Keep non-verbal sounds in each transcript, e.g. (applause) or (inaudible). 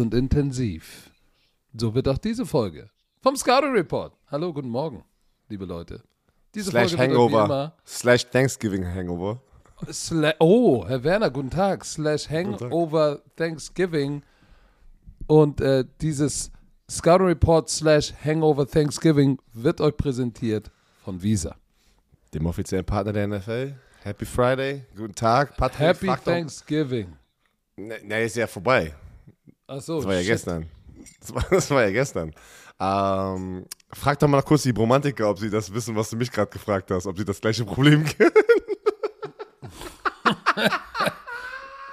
und intensiv. So wird auch diese Folge vom Scouting Report. Hallo, guten Morgen, liebe Leute. Diese Slash Folge Hangover. Slash Thanksgiving Hangover. Sla oh, Herr Werner, guten Tag. Slash Hangover Thanksgiving. Und äh, dieses Scouting Report slash Hangover Thanksgiving wird euch präsentiert von Visa. Dem offiziellen Partner der NFL. Happy Friday. Guten Tag. Patrick Happy Thanksgiving. Ne, ne, ist ja vorbei. Achso, Das war ja gestern. Das war, das war ja gestern. Ähm, frag doch mal kurz die Bromantiker, ob sie das wissen, was du mich gerade gefragt hast, ob sie das gleiche Problem (laughs) kennen.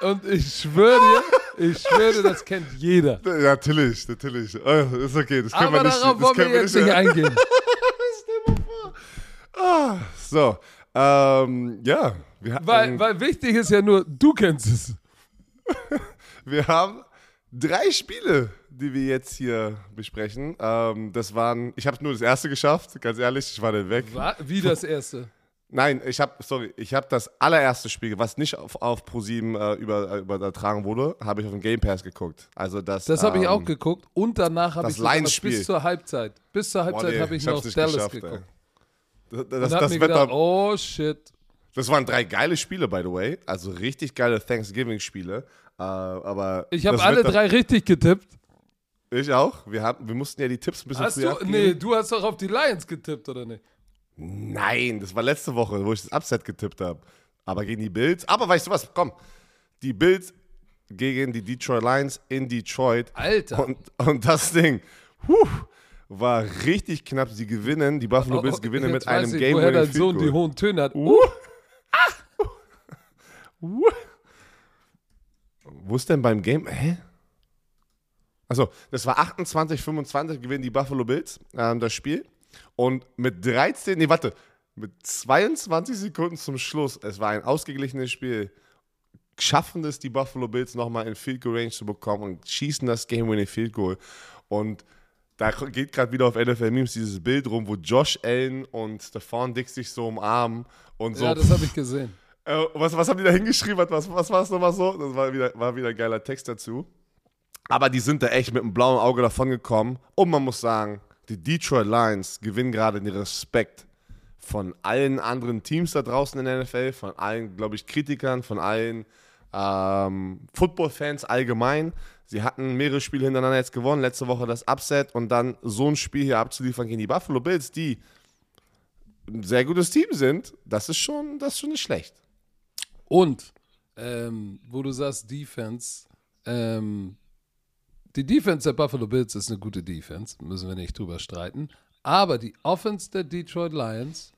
Und ich schwöre dir, ich schwöre dir, das kennt jeder. Ja, natürlich, natürlich. Oh, ist okay, das können Aber wir nicht. darauf das wollen wir können wir jetzt nicht eingehen. (laughs) Ah, so, ähm, ja. Wir, Weil, ähm, weil wichtig ist ja nur, du kennst es. (laughs) wir haben drei Spiele, die wir jetzt hier besprechen. Ähm, das waren, ich habe nur das erste geschafft, ganz ehrlich, ich war dann weg. Wa- Wie das erste. Nein, ich habe, sorry, ich habe das allererste Spiel, was nicht auf, auf Pro7 äh, über, äh, übertragen wurde, habe ich auf dem Game Pass geguckt. Also das. Das habe ich ähm, auch geguckt und danach habe das ich Lions-Spiel. bis zur Halbzeit. Bis zur Halbzeit nee, habe ich, hab's noch Dallas geguckt. ey. Das, das, das, Wetter, gedacht, oh shit. das waren drei geile Spiele, by the way. Also richtig geile Thanksgiving-Spiele. Äh, aber Ich habe alle drei richtig getippt. Ich auch. Wir, haben, wir mussten ja die Tipps ein bisschen Hast früher du? abgeben. Nee, du hast doch auf die Lions getippt, oder nicht? Nein, das war letzte Woche, wo ich das Upset getippt habe. Aber gegen die Bills. Aber weißt du was? Komm. Die Bills gegen die Detroit Lions in Detroit. Alter. Und, und das Ding puh, war richtig knapp. Sie gewinnen. Die Buffalo Bills Oh, gewinnen jetzt mit einem ich, Game woher dein Sohn die hohen Töne hat. Uh. Uh. (laughs) Wo ist denn beim Game? Hä? Also, das war 28, 25 gewinnen die Buffalo Bills ähm, das Spiel. Und mit 13, nee, warte, mit 22 Sekunden zum Schluss, es war ein ausgeglichenes Spiel, schaffen es die Buffalo Bills nochmal in Field Goal Range zu bekommen und schießen das Game Winning Field Goal. Und da geht gerade wieder auf NFL Memes dieses Bild rum, wo Josh Allen und Stefan Dix sich so umarmen und so. Ja, das habe ich gesehen. Äh, was, was haben die da hingeschrieben? Was, was war es nochmal so? Das war wieder, war wieder ein geiler Text dazu. Aber die sind da echt mit einem blauen Auge davon gekommen. Und man muss sagen, die Detroit Lions gewinnen gerade den Respekt von allen anderen Teams da draußen in der NFL, von allen, glaube ich, Kritikern, von allen ähm, Football-Fans allgemein. Sie hatten mehrere Spiele hintereinander jetzt gewonnen, letzte Woche das Upset und dann so ein Spiel hier abzuliefern gegen die Buffalo Bills, die ein sehr gutes Team sind, das ist schon, das ist schon nicht schlecht. Und, ähm, wo du sagst Defense, ähm, die Defense der Buffalo Bills ist eine gute Defense, müssen wir nicht drüber streiten. Aber die Offense der Detroit Lions,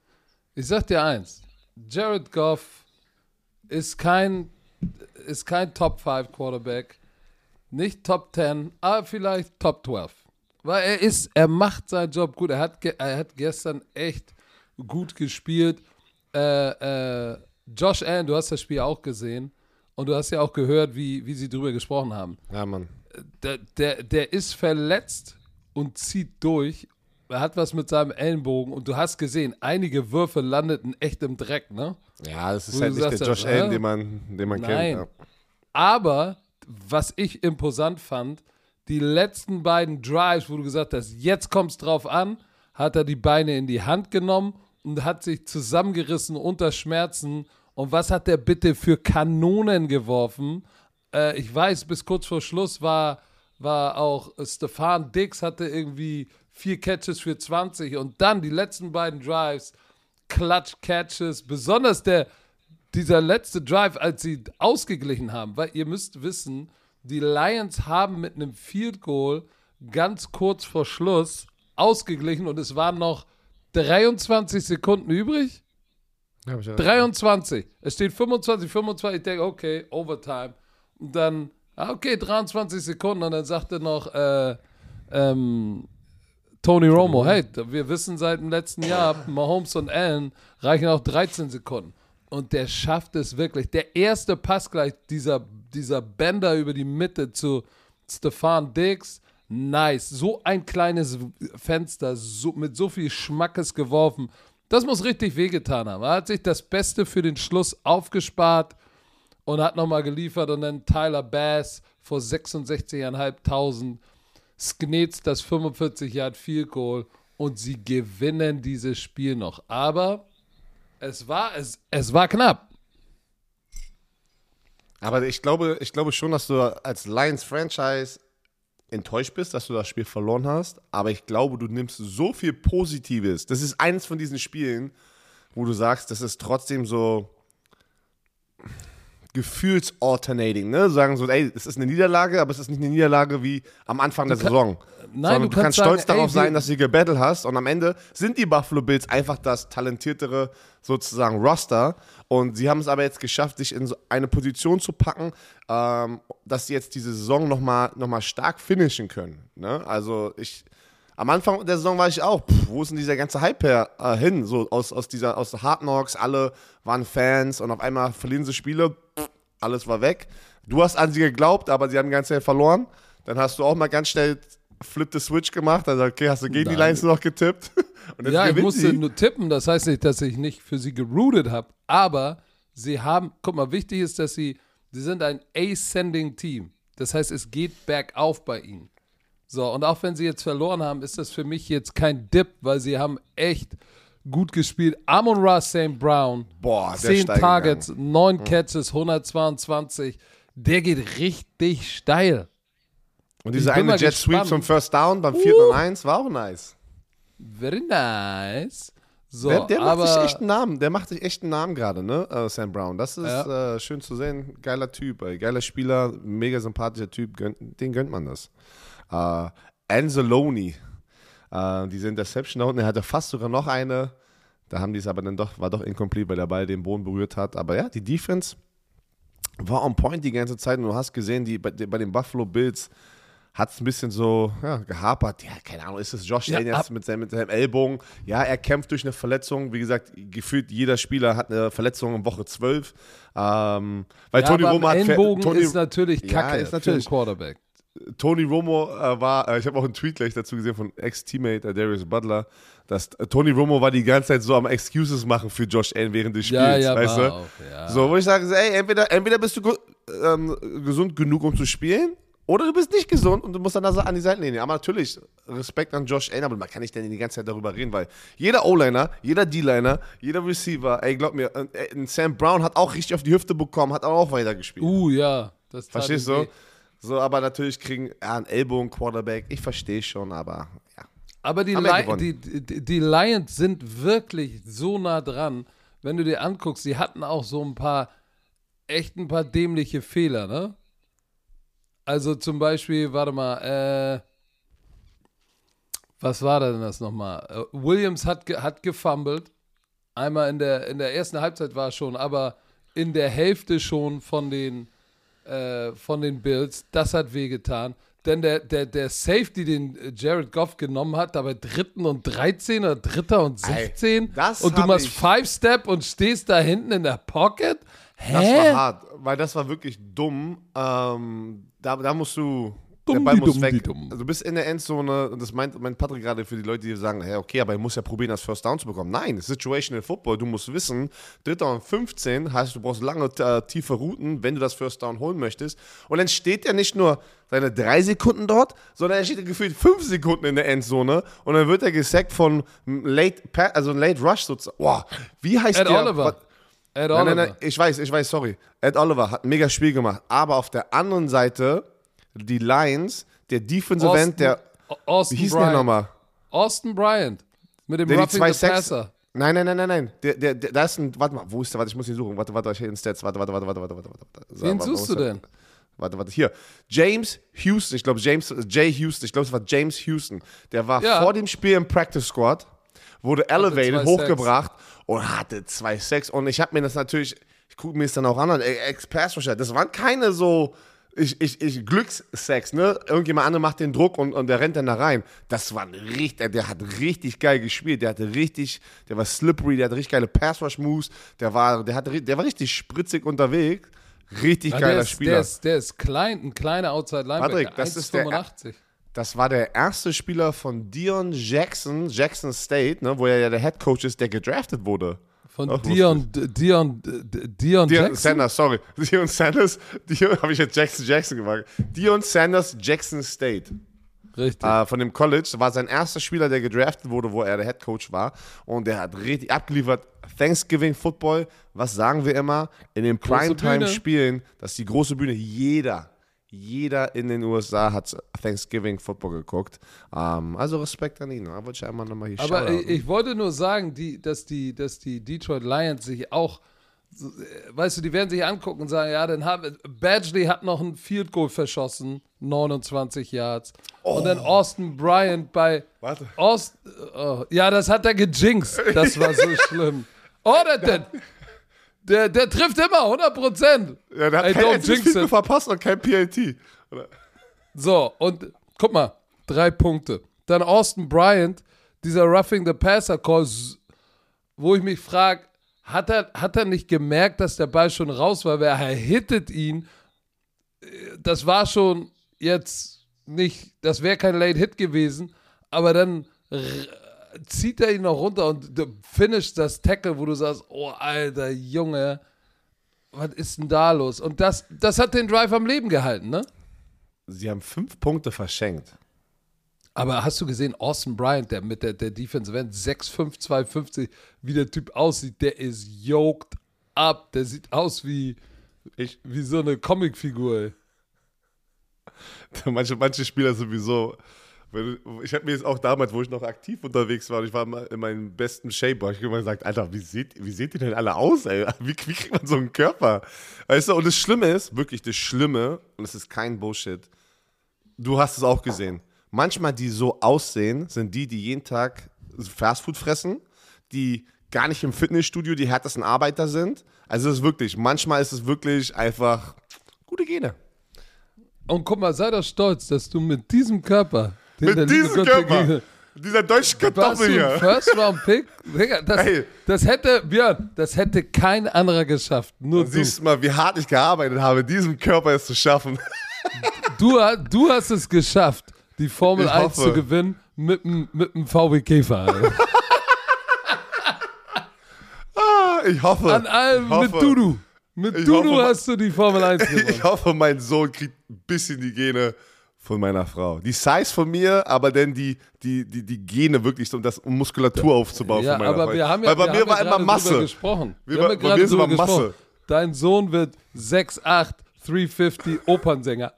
ich sag dir eins, Jared Goff ist kein, ist kein Top 5 Quarterback, nicht Top 10, aber vielleicht Top 12. Weil er ist, er macht seinen Job gut. Er hat, er hat gestern echt gut gespielt. Äh, äh, Josh Allen, du hast das Spiel auch gesehen und du hast ja auch gehört, wie, wie sie drüber gesprochen haben. Ja, Mann. Der, der, der ist verletzt und zieht durch. Er hat was mit seinem Ellenbogen und du hast gesehen, einige Würfe landeten echt im Dreck, ne? Ja, das ist Wo halt nicht der Josh ja, Allen, den man, den man Nein. kennt. Aber was ich imposant fand, die letzten beiden Drives, wo du gesagt hast, jetzt kommt es drauf an, hat er die Beine in die Hand genommen und hat sich zusammengerissen unter Schmerzen. Und was hat der bitte für Kanonen geworfen? Äh, ich weiß, bis kurz vor Schluss war, war auch Stefan Dix hatte irgendwie vier Catches für 20 und dann die letzten beiden Drives, Clutch Catches, besonders der, dieser letzte Drive, als sie ausgeglichen haben, weil ihr müsst wissen, die Lions haben mit einem Field Goal ganz kurz vor Schluss ausgeglichen und es waren noch 23 Sekunden übrig. Ja, hab ich ja- 23. Es steht 25, 25. Ich denke, okay, Overtime. Und dann, ah, okay, 23 Sekunden. Und dann sagte noch äh, ähm, Tony Romo, hey, wir wissen seit dem letzten Jahr, (laughs) Mahomes und Allen reichen auch 13 Sekunden. Und der schafft es wirklich. Der erste Pass gleich, dieser, dieser Bender über die Mitte zu Stefan Diggs, nice. So ein kleines Fenster, so, mit so viel Schmackes geworfen. Das muss richtig wehgetan haben. Er hat sich das Beste für den Schluss aufgespart und hat nochmal geliefert und dann Tyler Bass vor 66.500 sknetzt das 45 Yard Field Goal und sie gewinnen dieses Spiel noch. Aber es war, es, es war knapp. Aber ich glaube, ich glaube schon, dass du als Lions-Franchise enttäuscht bist, dass du das Spiel verloren hast. Aber ich glaube, du nimmst so viel Positives. Das ist eines von diesen Spielen, wo du sagst, das ist trotzdem so gefühlsalternating, ne? Sagen so, ey, es ist eine Niederlage, aber es ist nicht eine Niederlage wie am Anfang der kann, Saison. Nein, Sondern du, du kannst, sagen, stolz darauf ey, sein, dass du gebettelt hast und am Ende sind die Buffalo Bills einfach das talentiertere sozusagen Roster und sie haben es aber jetzt geschafft, sich in so eine Position zu packen, ähm, dass sie jetzt diese Saison nochmal noch mal stark finishen können. Ne? Also ich, am Anfang der Saison war ich auch, pff, wo ist denn dieser ganze Hype her, äh, hin? So aus, aus dieser, aus Hard Knocks, alle waren Fans und auf einmal verlieren sie Spiele, pff, alles war weg. Du hast an sie geglaubt, aber sie haben die ganze Zeit verloren. Dann hast du auch mal ganz schnell Flip the Switch gemacht, also okay, hast du gegen Nein. die Lions noch getippt? (laughs) Ja, ich musste sie. nur tippen. Das heißt nicht, dass ich nicht für sie geroutet habe. Aber sie haben, guck mal, wichtig ist, dass sie, sie sind ein ascending Team. Das heißt, es geht bergauf bei ihnen. So, und auch wenn sie jetzt verloren haben, ist das für mich jetzt kein Dip, weil sie haben echt gut gespielt. Amon Ra St. Brown, Boah, der 10 steil Targets, 9 Catches, 122. Der geht richtig steil. Und diese Ich bin eine Jet Sweep gespannt. zum First Down beim 4. und 1 war auch nice. Very nice. So, Der, der macht sich echt einen Namen, der macht sich echt einen Namen gerade, ne? Äh, Sam Brown. Das ist äh, schön zu sehen. Geiler Typ, ey. geiler Spieler, mega sympathischer Typ, gönnt, den gönnt man das. Äh, Anzalone, äh, diese Interception da unten, er hatte fast sogar noch eine. Da haben die es aber dann doch, war doch incomplete, weil der Ball den Boden berührt hat. Aber ja, die Defense war on point die ganze Zeit und du hast gesehen, die, bei, bei den Buffalo Bills hat es ein bisschen so ja, gehapert. Ja, keine Ahnung, ist es Josh Ja, Allen jetzt ab- mit seinem, mit seinem Ellbogen? Ja, er kämpft durch eine Verletzung. Wie gesagt, gefühlt jeder Spieler hat eine Verletzung in Woche 12. Ähm, weil ja, Tony Romo hat. Ellenbogen Tony, ist natürlich Ja, kacke ist für natürlich. einen Quarterback. Tony Romo äh, war, äh, ich habe auch einen Tweet gleich dazu gesehen von Ex-Teammate äh, Darius Butler, dass äh, Tony Romo war die ganze Zeit so am Excuses machen für Josh Allen während des Spiels, Ja, ja, weißt du? auch, ja. So, wo ich sage, ey, entweder, entweder bist du ähm, gesund genug, um zu spielen, oder du bist nicht gesund und du musst dann also an die Seitenlinie. Aber natürlich, Respekt an Josh Allen, aber man kann nicht denn die ganze Zeit darüber reden, weil jeder O-Liner, jeder D-Liner, jeder Receiver, ey, glaub mir, Sam Brown hat auch richtig auf die Hüfte bekommen, hat auch weitergespielt. Uh, ja. Das Verstehst du? weh. So, aber natürlich kriegen ja, einen Ellbogen Quarterback. Ich verstehe schon, aber ja. Aber die, Li die, die, die Lions sind wirklich so nah dran. Wenn du dir anguckst, sie hatten auch so ein paar, echt ein paar dämliche Fehler, ne? Also zum Beispiel, warte mal, äh, was war denn das nochmal? Äh, Williams hat, ge hat gefummelt. Einmal in der, in der ersten Halbzeit war es schon, aber in der Hälfte schon von den, äh, von den Bills. Das hat wehgetan. Denn der, der, der Safety, den äh, Jared Goff genommen hat, da bei dritten und 13 oder dritter und Ey, 16 das und du machst ich- Five-Step und stehst da hinten in der Pocket? Hä? Das war hart, weil das war wirklich dumm. Ähm, da, da musst du. Der Ball muss dumm, weg. Also du bist in der Endzone und das meint, meint Patrick gerade für die Leute, die sagen, hey, okay, aber er muss ja probieren, das First Down zu bekommen. Nein, Situational Football. Du musst wissen, dritter und 15 heißt, du brauchst lange, äh, tiefe Routen, wenn du das First Down holen möchtest. Und dann steht er nicht nur seine drei Sekunden dort, sondern er steht gefühlt fünf Sekunden in der Endzone und dann wird er gesackt von einem Late, Pa- also Late Rush sozusagen. Boah, wie heißt Ed der? Oliver. Was- Ed Nein, Oliver. nein, nein, ich weiß, ich weiß, sorry. Ed Oliver hat ein mega Spiel gemacht. Aber auf der anderen Seite, die Lions, der Defensive Austin, End, der. Austin Wie hieß denn der Bryant. nochmal? Austin Bryant. Mit dem Der die Roughing 2-6. Passer. Nein, nein, nein, nein, nein. Der, der, der, da ist ein. Warte mal, wo ist der? Warte, ich muss ihn suchen. Warte, warte, ich in Stats. Warte, warte, warte, warte, warte, warte. warte. So, Wen warte, suchst du denn? Warte, warte, hier. James Houston, ich glaube James, Jay Houston, ich glaube es war James Houston. Der war Ja. vor dem Spiel im Practice Squad, wurde elevated, 2-6. hochgebracht und hatte 2-6. Und ich habe mir das natürlich, ich gucke mir das dann auch an, ey, Ex-Pass Rusher, das waren keine so, ich, ich, ich, Glückssex, ne? Irgendjemand andere macht den Druck und, und der rennt dann da rein. Das war ein richtig, der hat richtig geil gespielt, der hatte richtig, der war slippery, der hatte richtig geile Pass-Rush-Moves, der war, der, hatte, der war richtig spritzig unterwegs. Richtig Ja, geiler der, ist, Spieler. der, ist, der ist klein, ein kleiner Outside Linebacker. Patrick, das ist der- 1,85. Das war der erste Spieler von Dion Jackson, Jackson State, ne, wo er ja der Head Coach ist, der gedraftet wurde. Von Ach, Dion, Dion, Dion, Dion Jackson? Sanders, sorry. (laughs) Dion Sanders, Dion, habe ich jetzt Jackson Jackson gemacht. Dion Sanders, Jackson State. Richtig. Äh, von dem College. War sein erster Spieler, der gedraftet wurde, wo er der Head Coach war. Und der hat richtig abgeliefert. Thanksgiving Football, was sagen wir immer? In den Primetime-Spielen, das ist die große Bühne. Jeder, jeder in den USA hat Thanksgiving Football geguckt. Ähm, also Respekt an ihn. Da wollte ich einmal nochmal hier Aber ich, ich wollte nur sagen, die, dass, die, dass die Detroit Lions sich auch, äh, weißt du, die werden sich angucken und sagen, ja, dann haben Badgley hat noch ein Field Goal verschossen, 29 Yards. Und dann Austin Bryant bei Warte. Aust, oh, ja, das hat er gejinxt. Das war so (laughs) schlimm. Oh, der, der, der, der trifft immer 100 Prozent. Ja, der hat Ey, kein Field verpasst und kein PAT. Oder? So, und guck mal, drei Punkte. Dann Austin Bryant, dieser Roughing the Passer Call, wo ich mich frage, hat er, hat er nicht gemerkt, dass der Ball schon raus war, weil er hittet ihn. Das war schon jetzt nicht, das wäre kein Late Hit gewesen, aber dann zieht er ihn noch runter und finisht das Tackle, wo du sagst, oh alter Junge, was ist denn da los? Und das, das hat den Drive am Leben gehalten, ne? Sie haben fünf Punkte verschenkt. Aber hast du gesehen, Austin Bryant, der mit der, der Defensive End 6'5, 250, wie der Typ aussieht, der ist yoked up. Der sieht aus wie, Ich, wie so eine Comicfigur. (laughs) manche, manche Spieler sowieso. Ich habe mir jetzt auch damals, wo ich noch aktiv unterwegs war, ich war in meinem besten Shape, habe ich immer gesagt, Alter, wie seht, wie seht ihr denn alle aus, ey? (laughs) Wie, wie kriegt man so einen Körper? Weißt du, und das Schlimme ist, wirklich das Schlimme, und es ist kein Bullshit, du hast es auch gesehen. Manchmal, die so aussehen, sind die, die jeden Tag Fastfood fressen, die gar nicht im Fitnessstudio die härtesten Arbeiter sind. Also es ist wirklich, manchmal ist es wirklich einfach gute Gene. Und guck mal, sei doch stolz, dass du mit diesem Körper, Mit diesem Körper, dieser deutschen warst Kartoffel du hier. First Round Pick? Digga, das, Ey. das hätte, Björn, das hätte kein anderer geschafft. Nur Du du. siehst mal, wie hart ich gearbeitet habe, diesem Körper es zu schaffen. Du, du hast es geschafft, die Formel Ich 1 hoffe. zu gewinnen mit dem mit dem VW Käfer. (laughs) Ah, ich hoffe. An allem hoffe, mit Dudu. Mit Ich Dudu hoffe, hast du die Formel 1 (laughs) gewonnen. Ich hoffe, mein Sohn kriegt ein bisschen die Gene von meiner Frau. Die Size von mir, aber dann die, die, die, die Gene wirklich, um, das, um Muskulatur aufzubauen Ja, von meiner aber Frau. wir haben ja, Weil bei wir mir haben war ja immer Masse. gesprochen. Wir Wir haben ja bei mir ist immer. Masse. Dein Sohn wird 6'8, 350 Opernsänger.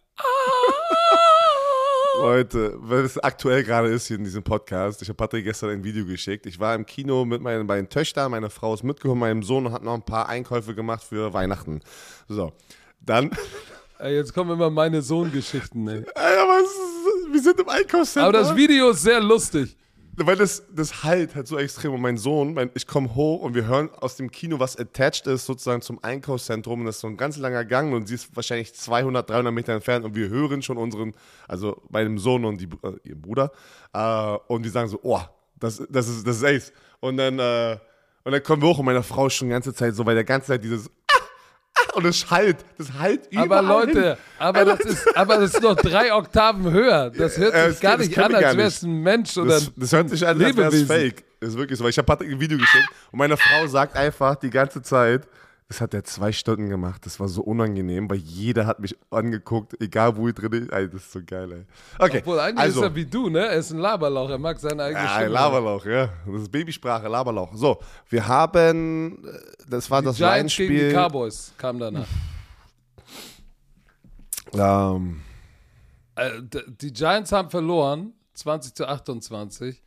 Leute, weil es aktuell gerade ist hier in diesem Podcast, ich habe Patrick gestern ein Video geschickt. Ich war im Kino mit meinen beiden Töchtern, meine Frau ist mitgekommen, meinem Sohn und hat noch ein paar Einkäufe gemacht für Weihnachten. So, dann, (laughs) Ey, jetzt kommen immer meine Sohngeschichten. Ey. Es ist, wir sind im Einkaufscenter. Aber das Video ist sehr lustig. Weil das, das halt halt so extrem. Und mein Sohn, mein, ich komme hoch und wir hören aus dem Kino, was attached ist, sozusagen zum Einkaufszentrum. Und das ist so ein ganz langer Gang und sie ist wahrscheinlich 200, 300 Meter entfernt. Und wir hören schon unseren, also meinem Sohn und die, äh, ihren Bruder. Äh, und die sagen so: Oh, das, das, ist, das ist Ace. Und dann, äh, und dann kommen wir hoch und meine Frau ist schon die ganze Zeit so, weil der ganze Zeit dieses. Und das halt, das halt überall Aber Leute, hin. aber das, ist, aber das ist noch drei Oktaven höher. Das hört Äh, sich das gar nicht an, als wäre es ein Mensch oder Das, das hört sich an, als wäre es fake. Das ist wirklich so, weil ich habe Patrick ein Video geschickt und meine Frau sagt einfach die ganze Zeit, das hat er zwei Stunden gemacht. Das war so unangenehm, weil jeder hat mich angeguckt, egal wo ich drin bin. Ey, das ist so geil, ey. Okay, Obwohl, eigentlich also, ist er wie du, ne? Er ist ein Laberlauch. Er mag seine eigene ja, Stimme. Laberlauch, ja. Das ist Babysprache, Laberlauch. So, wir haben, das war das Giants gegen die. Cowboys kam danach. Ähm, Äh, die Giants haben verloren, 20 zu 28.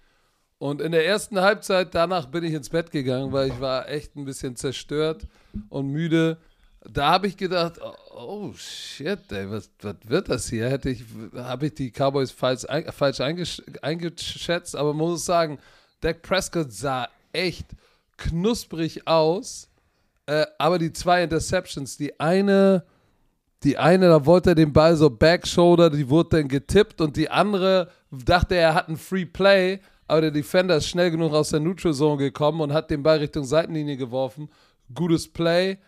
Und in der ersten Halbzeit, danach bin ich ins Bett gegangen, weil ich war echt ein bisschen zerstört und müde. Da habe ich gedacht, oh, oh shit, ey, was, was wird das hier? Hätte ich, habe ich die Cowboys falsch, falsch eingesch eingeschätzt, aber muss sagen, Dak Prescott sah echt knusprig aus, äh, aber die zwei Interceptions, die eine die eine, da wollte er den Ball so Backshoulder, die wurde dann getippt und die andere dachte, er hat einen Free Play, aber der Defender ist schnell genug aus der Neutral Zone gekommen und hat den Ball Richtung Seitenlinie geworfen. Gutes Play,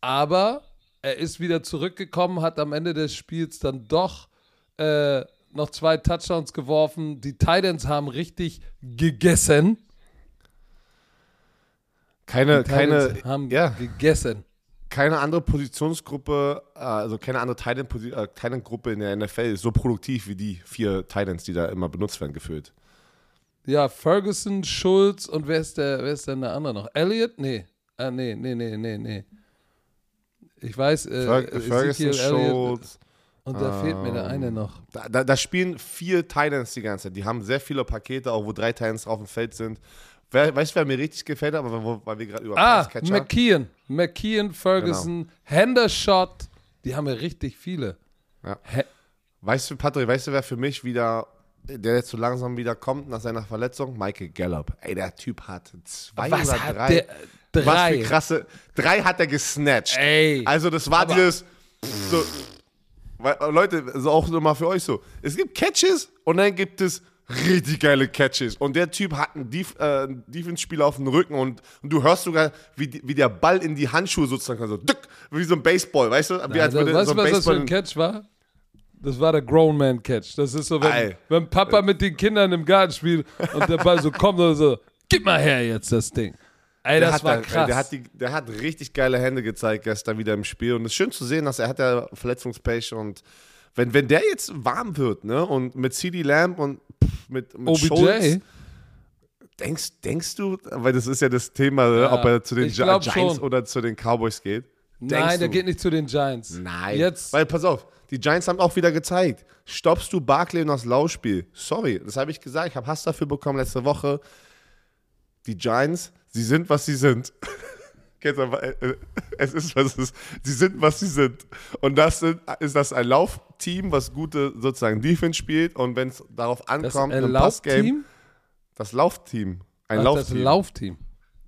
aber er ist wieder zurückgekommen, hat am Ende des Spiels dann doch äh, noch zwei Touchdowns geworfen. Die Titans haben richtig gegessen. keine, keine, haben ja, gegessen. keine andere Positionsgruppe, äh, also keine andere Titan-Gruppe in der NFL ist so produktiv wie die vier Titans, die da immer benutzt werden, gefühlt. Ja, Ferguson, Schulz und wer ist der, wer ist denn der andere noch? Elliott? Nee. Ah, nee, nee, nee, nee, nee. Ich weiß, äh, Fer Ferguson, Schultz. und da fehlt mir der Ähm, eine noch. Da, da, da spielen vier Titans die ganze Zeit. Die haben sehr viele Pakete, auch wo drei Titans auf dem Feld sind. Wer, weißt du, wer mir richtig gefällt, aber weil wir gerade über Ah, Passcatcher- McKeon. McKeon, Ferguson, Genau. Hendershot. Die haben ja richtig viele. Ja. Weißt du, Patrick, weißt du, wer für mich wieder, der jetzt so langsam wieder kommt nach seiner Verletzung? Michael Gallup. Ey, der Typ hat zwei Was oder hat drei. der? Was Drei. für krasse. Drei hat er gesnatcht. Ey. Also, das war dieses. So, äh, Leute, also auch nochmal für euch so. Es gibt Catches und dann gibt es richtig geile Catches. Und der Typ hat einen, Def äh, Defense-Spieler auf dem Rücken und, und du hörst sogar, wie, wie der Ball in die Handschuhe sozusagen. So, dück, wie so ein Baseball, weißt du? Wie Ja, als das, würde weißt so du, ein was das für ein Catch war? Das war der Grown Man Catch. Das ist so, wenn, wenn Papa mit den Kindern im Garten spielt und der Ball so kommt und so, gib mal her jetzt das Ding. Ey, Der das hat, war da- krass. Der hat, die, der hat richtig geile Hände gezeigt gestern wieder im Spiel. Und es ist schön zu sehen, dass er hat ja Verletzungspech und wenn, wenn der jetzt warm wird, ne, und mit CD Lamb und pff, mit, mit OBJ? Schultz, denkst, denkst du, weil das ist ja das Thema, ne, Ja, ob er zu den Giants schon. oder zu den Cowboys geht? Nein, Denkst der du? geht nicht zu den Giants. Nein. Jetzt, Weil, pass auf, die Giants haben auch wieder gezeigt, stoppst du Barkley und das Laufspiel. Sorry, das habe ich gesagt, ich habe Hass dafür bekommen letzte Woche. Die Giants, sie sind, was sie sind. (laughs) Äh, äh, es ist, was es ist. Sie sind, was sie sind. Und das sind, ist das ein Laufteam, was gute sozusagen Defense spielt. Und wenn es darauf das ankommt, ein im Passgame, Laufteam? das Laufteam. Ein Ach, das Laufteam. Laufteam.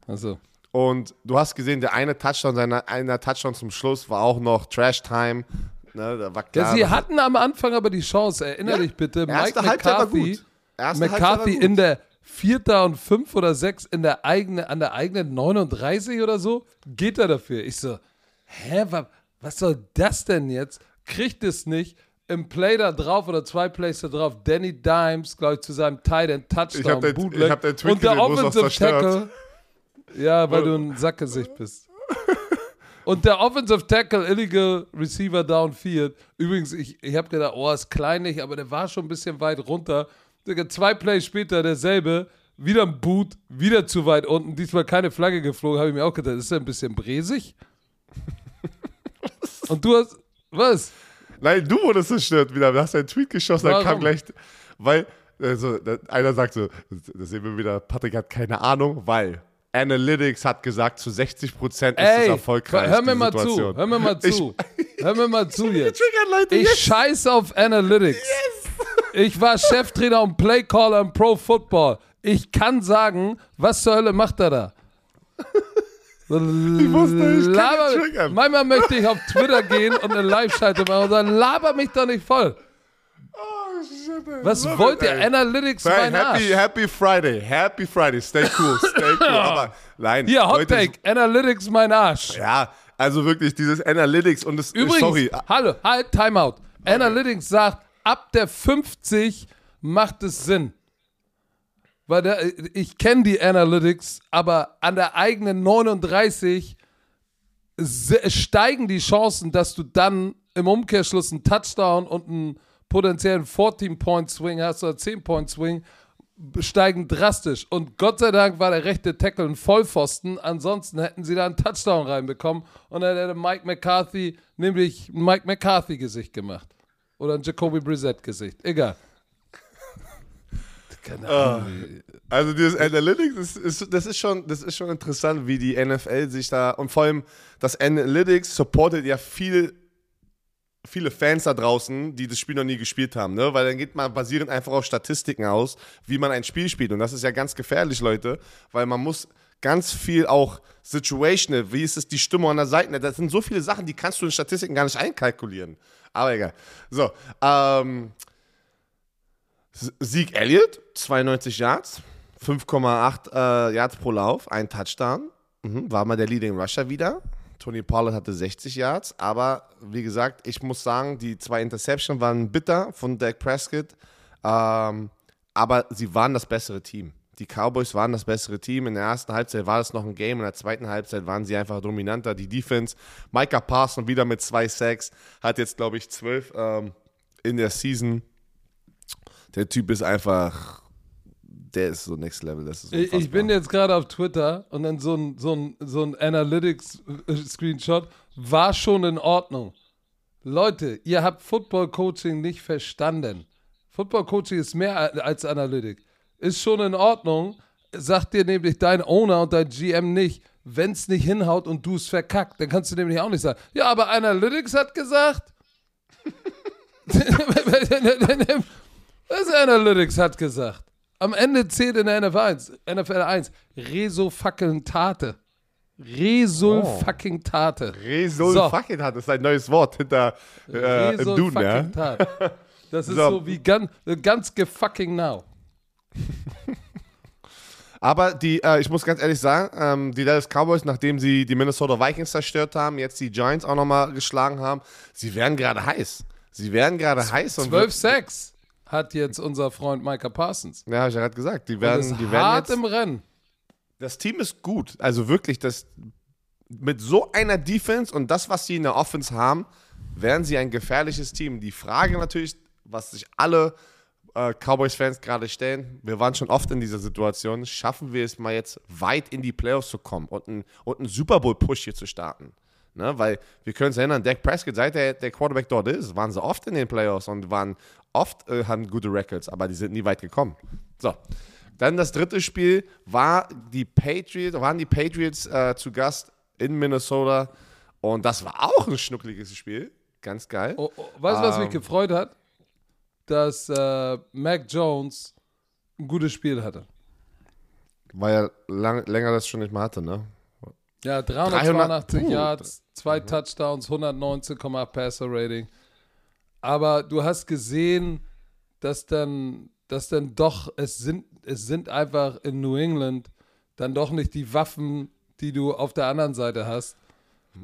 Also, Und du hast gesehen, der eine Touchdown, seiner einer Touchdown zum Schluss war auch noch Trash Time. Ne, da war ja, klar, sie hatten am Anfang aber die Chance, erinnere Ja. dich bitte, Mike McCarthy, McCarthy in der Vierter und fünf oder sechs in der eigenen, an der eigenen 39 oder so, geht er dafür. Ich so, hä, wa, was soll das denn jetzt? Kriegt es nicht. Im Play da drauf oder zwei Plays da drauf, Danny Dimes, glaube ich, zu seinem Tight End Touchdown, Ich hab den- Bootleg. ich hab den Tweet und der was Offensive. Tackle, ja, weil du ein Sackgesicht bist. Und der Offensive Tackle, Illegal Receiver Downfield. Übrigens, ich, ich habe gedacht, oh, ist kleinlich, aber der war schon ein bisschen weit runter. Digga, Zwei Plays später derselbe, wieder ein Boot, wieder zu weit unten. Diesmal keine Flagge geflogen, habe ich mir auch gedacht, ist er ein bisschen bresig? (laughs) Und du hast, was? Nein, du wurdest zerstört wieder. Du hast einen Tweet geschossen, dann kam Warum? gleich, weil, also, einer sagt so, da sehen wir wieder, Patrick hat keine Ahnung, weil Analytics hat gesagt, zu 60 Prozent ist es Ey, erfolgreich. hör mir mal zu, hör mir mal Ich- zu. hör mir mal zu (laughs) jetzt. Ich yes. scheiße auf Analytics. Ich war Cheftrainer und Playcaller im Pro Football. Ich kann sagen, was zur Hölle macht er da? Ich wusste, ich kann triggern. Manchmal möchte ich auf Twitter gehen und eine Live-Schalte machen und sagen, laber mich doch nicht voll. Oh, shit. Was wollt it, ihr? ey. Analytics mein happy, Arsch. happy Friday, happy Friday, stay cool, stay cool. (laughs) Aber nein, Hier, Hot Take, Analytics mein Arsch. Ja, also wirklich dieses Analytics und das Übrigens, sorry, hallo, halt, Timeout. Analytics sagt, ab der 50 macht es Sinn. Weil der, ich kenne die Analytics, aber an der eigenen 39 se- steigen die Chancen, dass du dann im Umkehrschluss einen Touchdown und einen potenziellen 14-Point-Swing hast oder 10-Point-Swing, steigen drastisch. Und Gott sei Dank war der rechte Tackle ein Vollpfosten. Ansonsten hätten sie da einen Touchdown reinbekommen und dann hätte Mike McCarthy nämlich Mike McCarthy-Gesicht gemacht. Oder ein Jacoby Brissett-Gesicht. Egal. (laughs) Keine Ahnung. Also dieses Analytics, ist, ist, das, ist schon, das ist schon interessant, wie die NFL sich da und vor allem das Analytics supportet ja viel, viele Fans da draußen, die das Spiel noch nie gespielt haben, ne? Weil dann geht man basierend einfach auf Statistiken aus, wie man ein Spiel spielt und das ist ja ganz gefährlich, Leute, weil man muss ganz viel auch situational, wie ist es die Stimmung an der Seite, das sind so viele Sachen, die kannst du in Statistiken gar nicht einkalkulieren. Aber egal. So, ähm, Sieg Elliott, 92 Yards, 5,8 äh, Yards pro Lauf, ein Touchdown. Mhm, war mal der Leading Rusher wieder. Tony Pollard hatte 60 Yards, aber wie gesagt, ich muss sagen, die zwei Interceptions waren bitter von Dak Prescott, ähm, aber sie waren das bessere Team. Die Cowboys waren das bessere Team. In der ersten Halbzeit war es noch ein Game, in der zweiten Halbzeit waren sie einfach dominanter. Die Defense, Micah Parson wieder mit zwei Sacks, hat jetzt, glaube ich, zwölf ähm, in der Season. Der Typ ist einfach, der ist so Next Level. Das ist Ich, ich bin jetzt gerade auf Twitter und dann so ein, so ein, so ein Analytics-Screenshot war schon in Ordnung. Leute, ihr habt Football Coaching nicht verstanden. Football Coaching ist mehr als Analytik. Ist schon in Ordnung, sagt dir nämlich dein Owner und dein GM nicht, wenn es nicht hinhaut und du es verkackt, dann kannst du nämlich auch nicht sagen, ja, aber Analytics hat gesagt. (laughs) Was Analytics hat gesagt. Am Ende zählt in der NFL 1, NFL 1 Reso fucking Tate. Resul Oh. fucking Tate. Resul So. fucking das ist ein neues Wort hinter äh, im Resul ja. fucking Tate. Das (laughs) ist So. so, wie ganz, ganz gefucking now. (laughs) Aber die, äh, ich muss ganz ehrlich sagen, ähm, die Dallas Cowboys, nachdem sie die Minnesota Vikings zerstört haben, jetzt die Giants auch nochmal geschlagen haben, sie werden gerade heiß. Sie werden gerade heiß. Und 12 Sacks hat jetzt unser Freund Micah Parsons. Ja, habe ich ja gerade gesagt. Die Und werden, ist die werden hart jetzt, im Rennen. das Team ist gut. Also wirklich, das, mit so einer Defense und das, was sie in der Offense haben, werden sie ein gefährliches Team. Die Frage natürlich, was sich alle äh, Cowboys-Fans gerade stellen, wir waren schon oft in dieser Situation, schaffen wir es mal jetzt weit in die Playoffs zu kommen und einen, und einen Super Bowl-Push hier zu starten. Ne? Weil wir können uns erinnern, Dak Prescott, seit der, der Quarterback dort ist, waren sie oft in den Playoffs und waren oft, äh, haben gute Records, aber die sind nie weit gekommen. So. Dann das dritte Spiel war die Patriots, waren die Patriots äh, zu Gast in Minnesota und das war auch ein schnuckliges Spiel. Ganz geil. Oh, oh, weißt du, was mich Ähm. gefreut hat? Dass äh, Mac Jones ein gutes Spiel hatte. Weil er lang, länger das schon nicht mehr hatte, ne? Ja, 382 300 Yards, zwei Touchdowns, 119,8 Passer Rating. Aber du hast gesehen, dass dann, dass dann doch, es sind, es sind einfach in New England dann doch nicht die Waffen, die du auf der anderen Seite hast.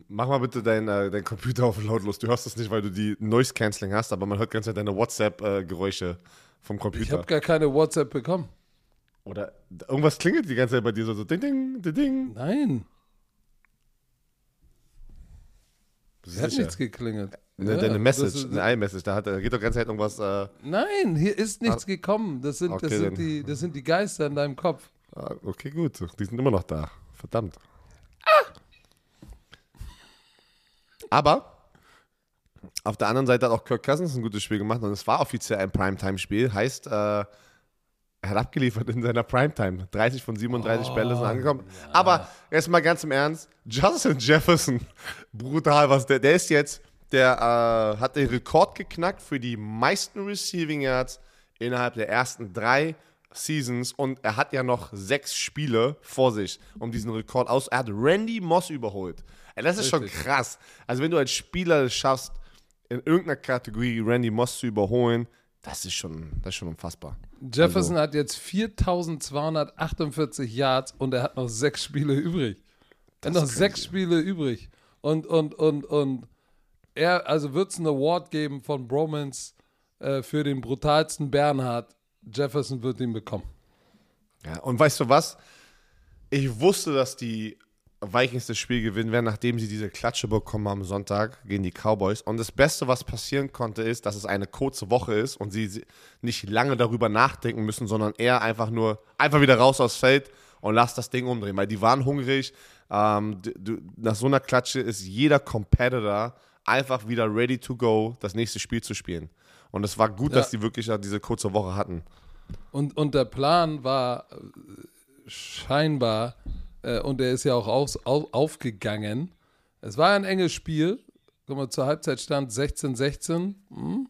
Mach mal bitte dein, äh, dein Computer auf lautlos. Du hörst es nicht, weil du die Noise Cancelling hast, aber man hört ganz deine WhatsApp-Geräusche vom Ich Computer. habe gar keine WhatsApp bekommen. Oder irgendwas klingelt die ganze Zeit bei dir so, so ding, ding, ding, ding. Nein, es hat nichts geklingelt. Ne, Ja, deine Message, ist- eine iMessage, da, hat, da geht doch ganze Zeit irgendwas. Äh, Nein, hier ist nichts gekommen. Das sind, Okay, das, sind die, das sind die Geister in deinem Kopf. ah, okay, gut. Die sind immer noch da. Verdammt. Aber auf der anderen Seite hat auch Kirk Cousins ein gutes Spiel gemacht und es war offiziell ein Primetime-Spiel. Heißt, äh, er hat abgeliefert in seiner Primetime. 30 von 37 Bälle sind angekommen. Aber erstmal ganz im Ernst, Justin Jefferson, brutal, was der, der ist jetzt, der äh, hat den Rekord geknackt für die meisten Receiving Yards innerhalb der ersten drei Seasons und er hat ja noch sechs Spiele vor sich, um diesen Rekord aus. Er hat Randy Moss überholt. Ey, das ist schon Richtig. krass. Also wenn du als Spieler es schaffst, in irgendeiner Kategorie Randy Moss zu überholen, das ist schon, das ist schon unfassbar. Jefferson Also- hat jetzt 4248 Yards und er hat noch sechs Spiele übrig. Er hat noch crazy. sechs Spiele übrig. Und, und, und, und er, also wird es einen Award geben von Bromans äh, für den brutalsten Bernhard. Jefferson wird ihn bekommen. Ja, und weißt du was? Ich wusste, dass die Vikings das Spiel gewinnen werden, nachdem sie diese Klatsche bekommen haben am Sonntag gegen die Cowboys. Und das Beste, was passieren konnte, ist, dass es eine kurze Woche ist und sie nicht lange darüber nachdenken müssen, sondern eher einfach nur einfach wieder raus aufs Feld und lass das Ding umdrehen, weil die waren hungrig. Ähm, du, nach so einer Klatsche ist jeder Competitor einfach wieder ready to go, das nächste Spiel zu spielen. Und es war gut, Ja. dass die wirklich diese kurze Woche hatten. Und, und der Plan war äh, scheinbar, äh, und der ist ja auch aus, au, aufgegangen. Es war ein enges Spiel. Guck mal, zur Halbzeit stand 16-16. Hm?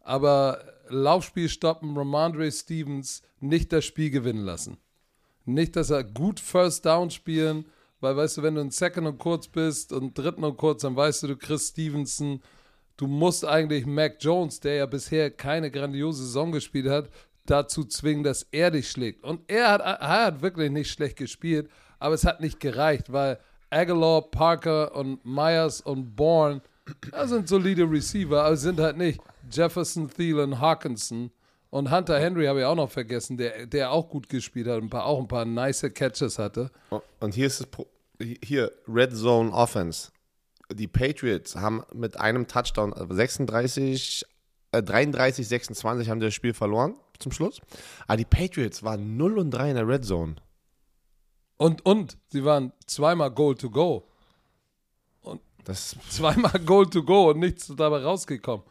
Aber Laufspiel stoppen, Ramondre Stevens nicht das Spiel gewinnen lassen. Nicht, dass er gut First Down spielen, weil weißt du, wenn du in Second und kurz bist und dritten und kurz, dann weißt du, du kriegst Stevenson. Du musst eigentlich Mac Jones, der ja bisher keine grandiose Saison gespielt hat, dazu zwingen, dass er dich schlägt. Und er hat, er hat wirklich nicht schlecht gespielt, aber es hat nicht gereicht, weil Aguilar, Parker und Myers und Bourne, das sind solide Receiver, aber sind halt nicht Jefferson, Thielen, Hawkinson Und Hunter Henry habe ich auch noch vergessen, der, der auch gut gespielt hat und auch ein paar nice Catches hatte. Und hier ist es, hier, Red Zone Offense. Die Patriots haben mit einem Touchdown 36, äh, 33, 26 haben das Spiel verloren zum Schluss. Aber die Patriots waren 0 und 3 in der Red Zone. Und, und sie waren zweimal Goal to Go. Und Das, zweimal Goal to Go und nichts dabei rausgekommen.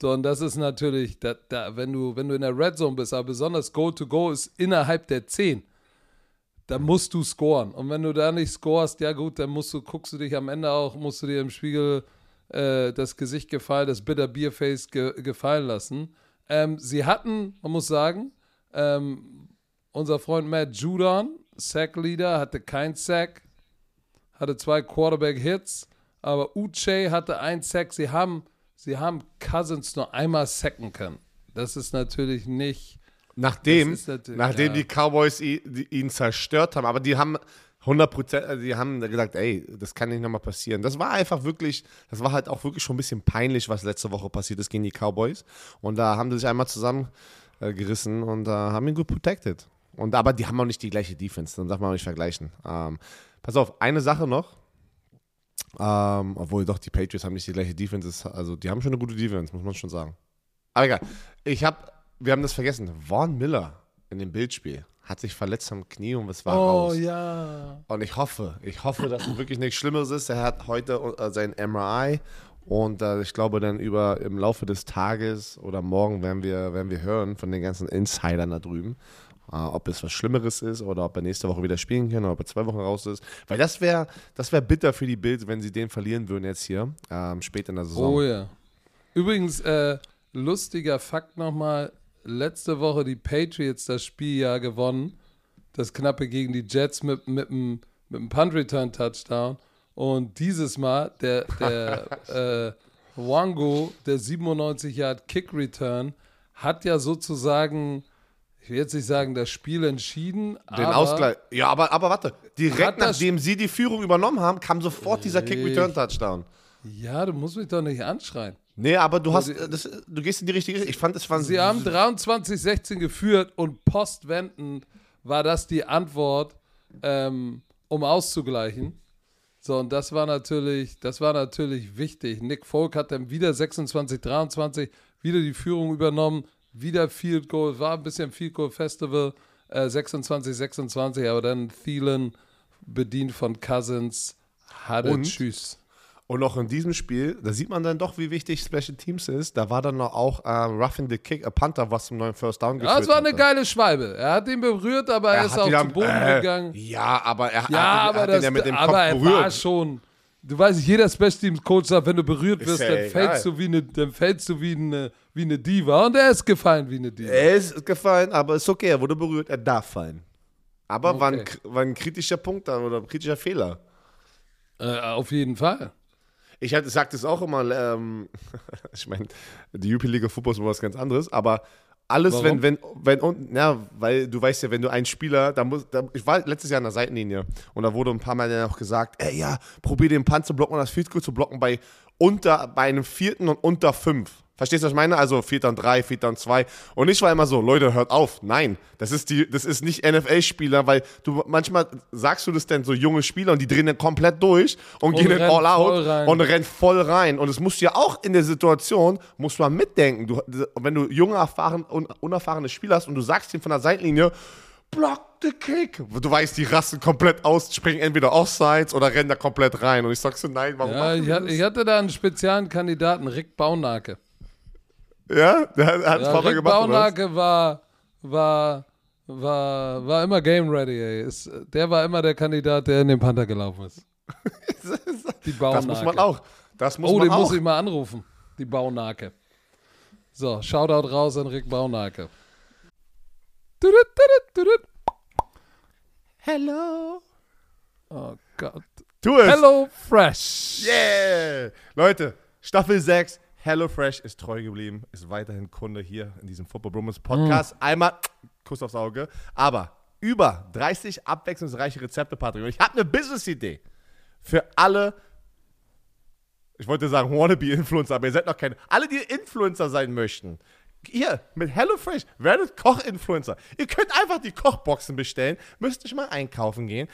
So, und das ist natürlich, da, da, wenn, du, wenn du in der Red Zone bist, aber besonders Goal to Go ist innerhalb der 10, da musst du scoren. Und wenn du da nicht scorest, ja gut, dann musst du, guckst du dich am Ende auch, musst du dir im Spiegel äh, das Gesicht gefallen, das Bitter Beerface ge, gefallen lassen. Ähm, sie hatten, man muss sagen, ähm, unser Freund Matt Judon, Sack-Leader, hatte kein Sack, hatte zwei Quarterback-Hits, aber Uche hatte ein Sack. Sie haben, sie haben Cousins nur einmal sacken können. Das ist natürlich nicht. nachdem natürlich- nachdem ja. die Cowboys ihn zerstört haben, aber die haben 100 Prozent, also die haben gesagt, ey, das kann nicht nochmal passieren. Das war einfach wirklich, das war halt auch wirklich schon ein bisschen peinlich, was letzte Woche passiert ist gegen die Cowboys. Und da haben sie sich einmal zusammengerissen gerissen und äh, haben ihn gut protected. Und aber die haben auch nicht die gleiche Defense, dann darf man auch nicht vergleichen. Ähm, pass auf, eine Sache noch. Ähm, obwohl doch, die Patriots haben nicht die gleiche Defense, also die haben schon eine gute Defense, muss man schon sagen. Aber egal. Ich habe, wir haben das vergessen. Vaughn Miller in dem Bildspiel hat sich verletzt am Knie und es war Oh raus. ja. Und ich hoffe, ich hoffe, dass es wirklich nichts Schlimmeres ist. Er hat heute äh, sein MRI und äh, ich glaube dann über im Laufe des Tages oder morgen werden wir, werden wir hören von den ganzen Insidern da drüben, ob es was Schlimmeres ist oder ob er nächste Woche wieder spielen kann oder ob er zwei Wochen raus ist. Weil das wäre das wär bitter für die Bills, wenn sie den verlieren würden jetzt hier ähm, spät in der Saison. Oh ja. Übrigens, äh, lustiger Fakt nochmal: Letzte Woche die Patriots das Spiel ja gewonnen. Das knappe gegen die Jets mit, mit einem mit einem Punt-Return-Touchdown. Und dieses Mal der, der (laughs) äh, Wango, der 97 Yard Kick-Return, hat ja sozusagen, ich will jetzt nicht sagen, das Spiel entschieden. Den Ausgleich. Ja, aber, aber warte. Direkt nachdem sie die Führung übernommen haben, kam sofort dieser Kick-Return-Touchdown. Ja, du musst mich doch nicht anschreien. Nee, aber du hast, das, du gehst in die richtige Richtung. Ich fand, es waren Sie haben 23-16 geführt und postwendend war das die Antwort, ähm, um auszugleichen. So, und das war natürlich, das war natürlich wichtig. Nick Folk hat dann wieder 26-23, wieder die Führung übernommen, wieder Field Goal, war ein bisschen Field Goal Festival, äh, 26-26, aber dann Thielen bedient von Cousins, hatte Und? Tschüss. Und auch in diesem Spiel, da sieht man dann doch, wie wichtig Special Teams ist. Da war dann noch auch ähm, Roughing the Kick, a Panther, was zum neuen First Down geführt Ja, es war eine hatte. geile Schwalbe. Er hat ihn berührt, aber er, Er ist hat zu am- Boden äh, gegangen. Ja, aber er, Ja, er hat, aber, hat das, ihn ja mit dem Kopf er war berührt. schon. Du weißt, jeder Special Teams Coach sagt, wenn du berührt wirst, ja dann egal. fällst du wie eine, dann fällst du wie eine, wie eine Diva. Und er ist gefallen wie eine Diva. Er ist gefallen, aber ist okay, er wurde berührt, er darf fallen. Aber war, ein, Okay. war ein kritischer Punkt dann oder ein kritischer Fehler. Äh, auf jeden Fall. Ich hatte, sag das auch immer, ähm, (laughs) ich meine, die Jupiler Football ist immer was ganz anderes, aber alles, Warum? wenn, wenn, wenn, und, ja, weil du weißt ja, wenn du einen Spieler, da muss, da, ich war letztes Jahr an der Seitenlinie und da wurde ein paar Mal dann auch gesagt, ey, ja, probier den Punt zu blocken und das Field Goal zu blocken bei unter, bei einem vierten und unter fünf. Verstehst du, was ich meine? Also vierter und drei, vierter und zwei. Und ich war immer so, Leute, hört auf. Nein, das ist die, das ist nicht NFL-Spieler, weil du manchmal sagst du das denn so junge Spieler und die drehen dann komplett durch und, gehen dann rennen all out und rennt voll rein. Und es musst du ja auch in der Situation, musst du mal mitdenken. Du, wenn du junge, erfahren, un, unerfahrene Spieler hast und du sagst ihm von der Seitenlinie, block the kick. Du weißt, die rasten komplett aus, springen entweder offsides oder rennen da komplett rein. Und ich sag so, nein, warum Ja, ich, hatte, ich hatte da einen speziellen Kandidaten, Rick Baunake. Ja, hat es Ja, vorher Rick gemacht? Baunake war, war, war, war immer game ready, ey. Ist, der war immer der Kandidat, der in den Panther gelaufen ist. (laughs) Die Baunake. Das muss man auch. Das muss Oh, man den auch. muss ich mal anrufen. Die Baunake. So, Shoutout raus an Rick Baunake. Hello. Oh Gott. Tu es. Hello Fresh. Yeah. Leute, Staffel 6. HelloFresh ist treu geblieben, ist weiterhin Kunde hier in diesem Football Bromance Podcast. Einmal Kuss aufs Auge. Aber über 30 abwechslungsreiche Rezepte, Patrick. Und ich habe eine Business-Idee für alle, ich wollte sagen Wannabe-Influencer, aber ihr seid noch keine. Alle, die Influencer sein möchten. Ihr mit HelloFresh werdet Koch-Influencer. Ihr könnt einfach die Kochboxen bestellen, müsst nicht mal einkaufen gehen.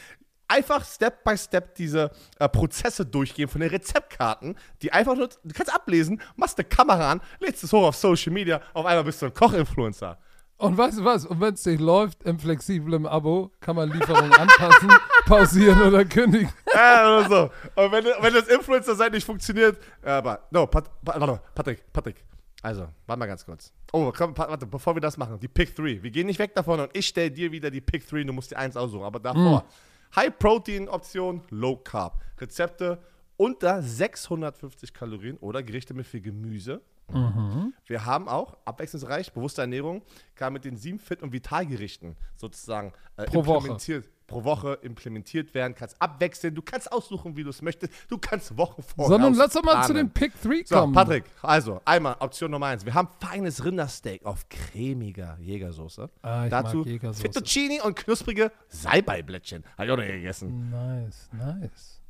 Einfach Step by Step diese äh, Prozesse durchgehen von den Rezeptkarten, die einfach nur, du kannst ablesen, machst eine Kamera an, lädst es hoch auf Social Media, auf einmal bist du ein Koch-Influencer. Und weißt du was? Und wenn es nicht läuft im flexiblen Abo, kann man Lieferung anpassen, (laughs) pausieren oder kündigen. (laughs) Ja, oder so. Und wenn, wenn das Influencer-Seite nicht funktioniert, ja, aber, no, Pat, Pat, Patrick, Patrick. Also, warte mal ganz kurz. Oh, komm, warte, bevor wir das machen, die Pick 3. Wir gehen nicht weg davon und ich stelle dir wieder die Pick 3 und du musst die 1 aussuchen. Aber davor, mm. High-Protein-Option, Low-Carb. Rezepte unter 650 Kalorien oder Gerichte mit viel Gemüse. Mhm. Wir haben auch abwechslungsreich, bewusste Ernährung, kam mit den sieben Fit- und Vitalgerichten sozusagen äh, Pro implementiert. Woche. Pro Woche implementiert werden, kannst abwechseln, du kannst aussuchen, wie du es möchtest, du kannst Wochen vorher Sondern lass doch mal planen. zu den Pick 3 So, kommen. Patrick, also einmal Option Nummer eins. Wir haben feines Rindersteak auf cremiger Jägersoße. Ah, Dazu Jägersoße. Fettuccini und knusprige Salbeiblättchen. Habe ich auch noch gegessen. Nice, nice.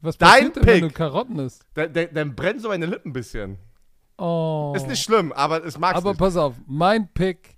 Was Dein passiert denn, wenn Pick. du Karotten isst? Dann, dann, dann brennen so meine Lippen ein bisschen. Oh. Ist nicht schlimm, aber es mag's Aber nicht. pass auf, mein Pick: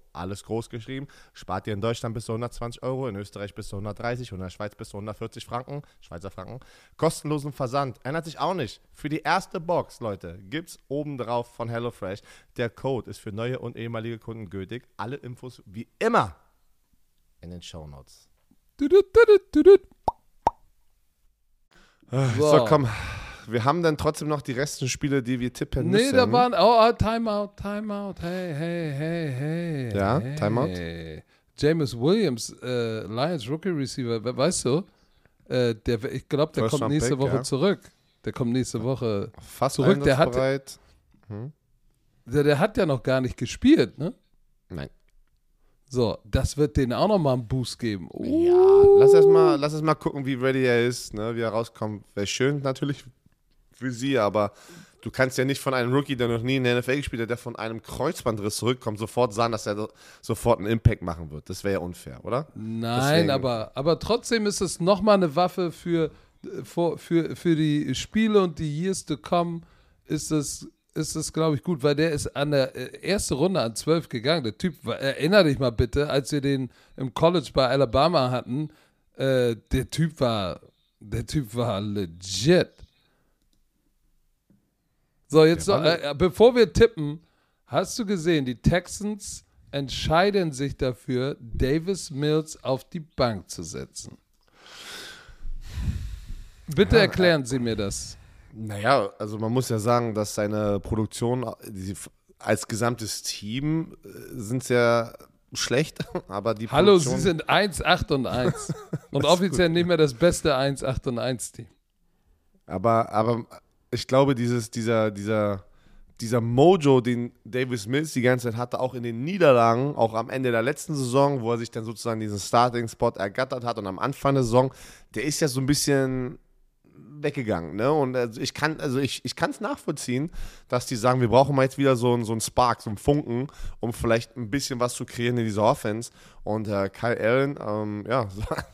Alles groß geschrieben. Spart ihr in Deutschland bis zu 120 Euro, in Österreich bis zu 130 und in der Schweiz bis zu 140 Franken. Schweizer Franken. Kostenlosen Versand. Ändert sich auch nicht. Für die erste Box, Leute, gibt's oben drauf von HelloFresh. Der Code ist für neue und ehemalige Kunden gültig. Alle Infos wie immer in den Show Notes. So. So. komm. Wir haben dann trotzdem noch die restlichen Spiele, die wir tippen Nee, müssen. da waren. Oh, oh, Timeout, Timeout. Hey, hey, hey, hey. Ja, hey. Timeout? James Williams, äh, Lions Rookie Receiver, we- weißt du? Äh, der, ich glaube, der First kommt nächste pick, Woche ja. zurück. Der kommt nächste Woche Fast zurück, der hat- einsatzbereit. Der, der hat ja noch gar nicht gespielt, ne? Nein. So, das wird denen auch nochmal einen Boost geben. Oh, Ja, lass erst mal, lass erst mal gucken, wie ready er ist, ne, wie er rauskommt. Wäre schön natürlich für sie, aber du kannst ja nicht von einem Rookie, der noch nie in der NFL gespielt hat, der von einem Kreuzbandriss zurückkommt, sofort sagen, dass er so- sofort einen Impact machen wird. Das wäre ja unfair, oder? Nein, Deswegen- aber, aber trotzdem ist es nochmal eine Waffe für, äh, für, für, für die Spiele und die Years to come. Ist es, ist es glaube ich, gut, weil der ist an der äh, erste Runde an 12 gegangen. Der Typ, war, erinner dich mal bitte, als wir den im College bei Alabama hatten, äh, der Typ war, der Typ war legit. So, jetzt Der war äh, bevor wir tippen, hast du gesehen, die Texans entscheiden sich dafür, Davis Mills auf die Bank zu setzen. Bitte erklären Sie mir das. Naja, also man muss ja sagen, dass seine Produktion als gesamtes Team äh, sind sehr schlecht, (laughs) aber die Hallo, Produktion, Sie sind 1, 8 und 1. (laughs) und offiziell nicht mehr das beste 1, 8 und 1 Team. Aber, aber ich glaube, dieses, dieser, dieser, dieser Mojo, den Davis Mills die ganze Zeit hatte, auch in den Niederlagen, auch am Ende der letzten Saison, wo er sich dann sozusagen diesen Starting-Spot ergattert hat und am Anfang der Saison, der ist ja so ein bisschen weggegangen. Ne? Und also ich kann also ich, ich es nachvollziehen, dass die sagen, wir brauchen mal jetzt wieder so einen so einen Spark, so einen Funken, um vielleicht ein bisschen was zu kreieren in dieser Offense. Und äh, Kyle Allen, ähm, ja,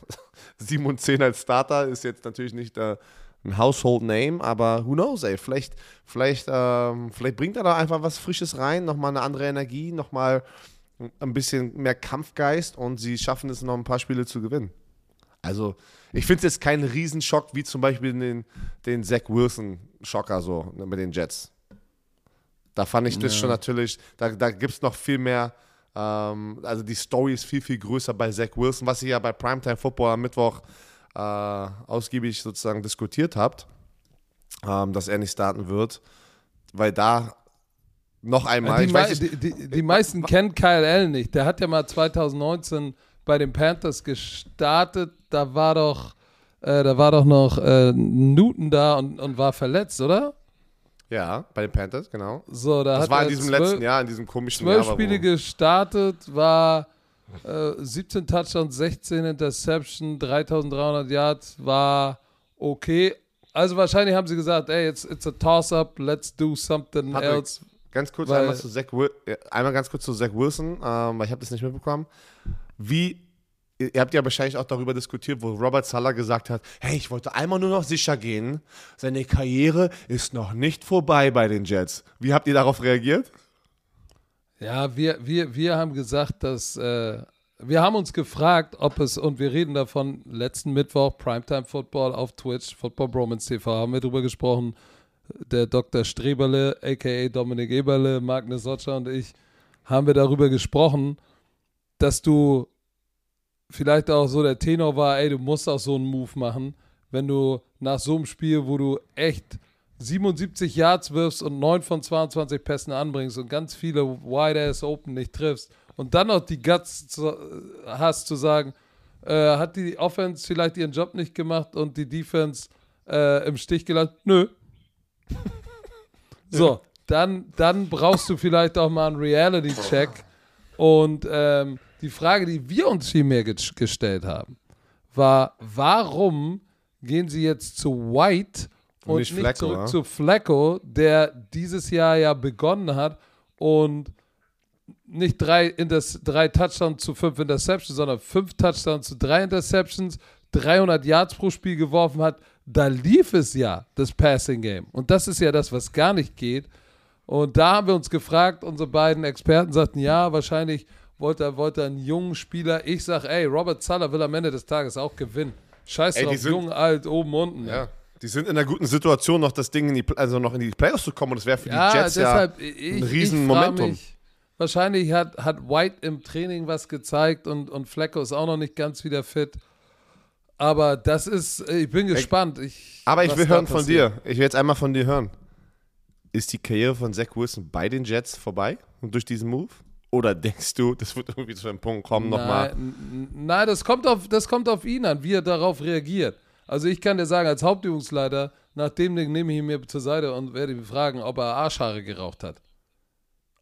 (laughs) 7 und 10 als Starter ist jetzt natürlich nicht äh, ein Household Name, aber who knows, ey, vielleicht, vielleicht, ähm, vielleicht bringt er da einfach was Frisches rein, nochmal eine andere Energie, nochmal ein bisschen mehr Kampfgeist und sie schaffen es noch ein paar Spiele zu gewinnen. Also, ich finde es jetzt kein Riesenschock, wie zum Beispiel den, den Zach Wilson-Schocker so ne, mit den Jets. Da fand ich das Ja. schon natürlich, da, da gibt es noch viel mehr Ähm, also die Story ist viel, viel größer bei Zach Wilson, was ihr ja bei Primetime Football am Mittwoch äh, ausgiebig sozusagen diskutiert habt, ähm, dass er nicht starten wird, weil da noch einmal. Die, weiß, die, die, die meisten kennen Kyle Allen nicht. Der hat ja mal 2019 bei den Panthers gestartet. Da war doch, äh, da war doch noch äh, Newton da und, und war verletzt, oder? Ja, bei den Panthers, genau. So, da das war in diesem zwölf, letzten Jahr, in diesem komischen zwölf Jahr. Spiele gestartet, war äh, 17 Touchdowns, 16 Interception, 3300 Yards, war okay. Also wahrscheinlich haben sie gesagt, ey, it's, it's a toss-up, let's do something Patrick, else. Ganz kurz einmal, zu Zach Wil äh, einmal ganz kurz zu Zach Wilson, ähm, weil ich habe das nicht mitbekommen. Wie, ihr ihr habt ja wahrscheinlich auch darüber diskutiert, wo Robert Sala gesagt hat, hey, ich wollte einmal nur noch sicher gehen, seine Karriere ist noch nicht vorbei bei den Jets. Wie habt ihr darauf reagiert? Ja, wir, wir, wir haben gesagt, dass äh, wir haben uns gefragt, ob es, und wir reden davon, letzten Mittwoch, Primetime Football auf Twitch, Football Bromance TV, haben wir drüber gesprochen. Der Dr. Streberle, aka Dominik Eberle, Magnus Sotscher und ich, haben wir darüber gesprochen, dass du vielleicht auch so der Tenor war, ey, du musst auch so einen Move machen, wenn du nach so einem Spiel, wo du echt 77 Yards wirfst und 9 von 22 Pässen anbringst und ganz viele Wide Ass Open nicht triffst und dann noch die Guts zu, hast zu sagen, äh, hat die Offense vielleicht ihren Job nicht gemacht und die Defense äh, im Stich gelassen? Nö. (laughs) so, dann, dann brauchst du vielleicht auch mal einen Reality-Check. Und ähm, die Frage, die wir uns viel mehr ge gestellt haben, war, warum gehen sie jetzt zu White Und und nicht nicht, zurück ja? zu Flacco, der dieses Jahr ja begonnen hat und nicht drei, Inters drei Touchdowns zu fünf Interceptions, sondern fünf Touchdowns zu drei Interceptions, 300 Yards pro Spiel geworfen hat. Da lief es ja, das Passing Game. Und das ist ja das, was gar nicht geht. Und da haben wir uns gefragt, unsere beiden Experten sagten, ja, wahrscheinlich wollte er, wollte er einen jungen Spieler. Ich sag, ey, Robert Suller will am Ende des Tages auch gewinnen. Scheiß drauf, jung, alt, oben, unten. Ja. Die sind in einer guten Situation, noch das Ding in die, also noch in die Playoffs zu kommen und das wäre für Ja, die Jets deshalb, ja ich, ein ich riesen frag Momentum. Mich, wahrscheinlich hat, hat White im Training was gezeigt und, und Flecko ist auch noch nicht ganz wieder fit. Aber das ist, ich bin gespannt. Ich, Aber ich will hören von dir. Ich will jetzt einmal von dir hören. Ist die Karriere von Zach Wilson bei den Jets vorbei und durch diesen Move? Oder denkst du, das wird irgendwie zu einem Punkt kommen, nochmal? Nein das, kommt auf, das kommt auf ihn an, wie er darauf reagiert. Also ich kann dir sagen, als Hauptübungsleiter, nach dem Ding nehme ich ihn mir zur Seite und werde ihn fragen, ob er Arschhaare geraucht hat.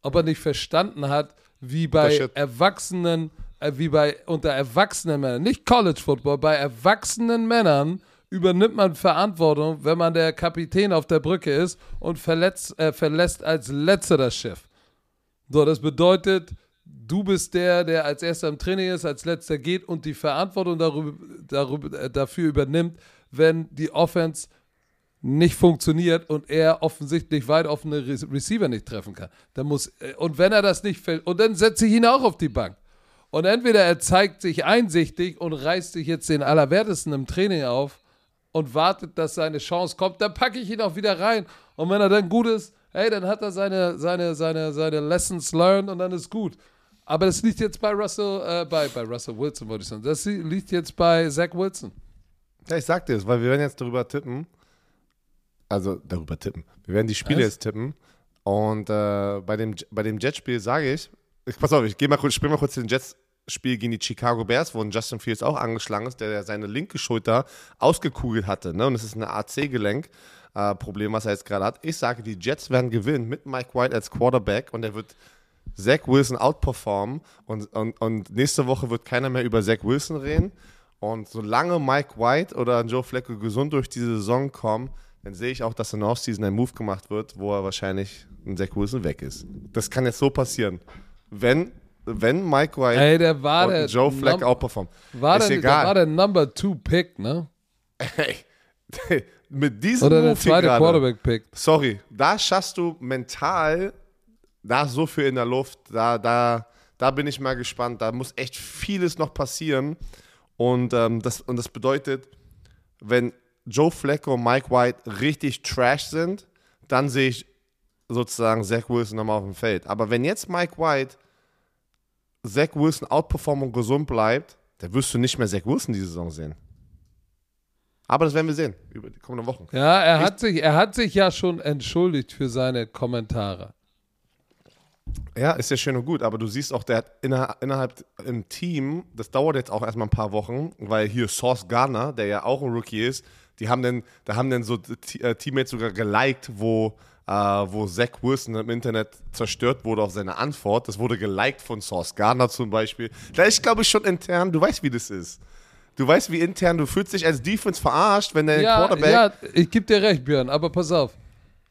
Ob er nicht verstanden hat, wie bei. Erwachsenen, äh, wie bei unter erwachsenen Männern, nicht College Football, bei erwachsenen Männern übernimmt man Verantwortung, wenn man der Kapitän auf der Brücke ist und verletzt, äh, verlässt als letzter das Schiff. So, das bedeutet, du bist der, der als erster im Training ist, als letzter geht und die Verantwortung darüber, darüber, äh, dafür übernimmt, wenn die Offense nicht funktioniert und er offensichtlich weit offene Re Receiver nicht treffen kann. Dann muss, äh, und wenn er das nicht fällt, und dann setze ich ihn auch auf die Bank. Und entweder er zeigt sich einsichtig und reißt sich jetzt den Allerwertesten im Training auf und wartet, dass seine Chance kommt, dann packe ich ihn auch wieder rein. Und wenn er dann gut ist, hey, dann hat er seine, seine, seine, seine Lessons learned und dann ist gut. Aber das liegt jetzt bei Russell, äh, bei, bei Russell Wilson, wollte ich sagen. Das liegt jetzt bei Zach Wilson. Ja, ich sag dir es, weil wir werden jetzt darüber tippen. Also darüber tippen. Wir werden die Spiele Was? jetzt tippen. Und äh, bei dem, bei dem Jets-Spiel sage ich, ich, pass auf, ich geh mal kurz, spring mal kurz den Jets-Spiel gegen die Chicago Bears, wo ein Justin Fields auch angeschlagen ist, der seine linke Schulter ausgekugelt hatte. Ne? Und es ist ein AC-Gelenk-Problem, was er jetzt gerade hat. Ich sage, die Jets werden gewinnen mit Mike White als Quarterback und er wird Zach Wilson outperformen und, und, und nächste Woche wird keiner mehr über Zach Wilson reden. Und solange Mike White oder Joe Flacco gesund durch diese Saison kommen, dann sehe ich auch, dass in der Offseason ein Move gemacht wird, wo er wahrscheinlich ein Zach Wilson weg ist. Das kann jetzt so passieren. Wenn, wenn Mike White Ey, der war und der Joe Flacco outperformen. War ist der, egal. der war der Number Two Pick, ne? Hey, (laughs) mit diesem Oder der Move hier zweite gerade, Quarterback Pick. sorry, da schaffst du mental, da ist so viel in der Luft, da, da, da bin ich mal gespannt. Da muss echt vieles noch passieren. Und, ähm, das, und das bedeutet, wenn Joe Flacco und Mike White richtig trash sind, dann sehe ich sozusagen Zach Wilson nochmal auf dem Feld. Aber wenn jetzt Mike White Zach Wilson outperformt und gesund bleibt, dann wirst du nicht mehr Zach Wilson diese Saison sehen. Aber das werden wir sehen über die kommenden Wochen. Ja, er hat, sich, er hat sich ja schon entschuldigt für seine Kommentare. Ja, ist ja schön und gut, aber du siehst auch, der hat innerhalb, innerhalb im Team, das dauert jetzt auch erstmal ein paar Wochen, weil hier Sauce Gardner, der ja auch ein Rookie ist, die haben dann, da haben dann so äh, Teammates sogar geliked, wo, äh, wo Zach Wilson im Internet zerstört wurde auf seine Antwort. Das wurde geliked von Sauce Gardner zum Beispiel. Da ist, glaube ich, schon intern, du weißt, wie das ist. Du weißt, wie intern, du fühlst dich als Defense verarscht, wenn der Ja, Quarterback. ja, ich gebe dir recht, Björn, aber pass auf.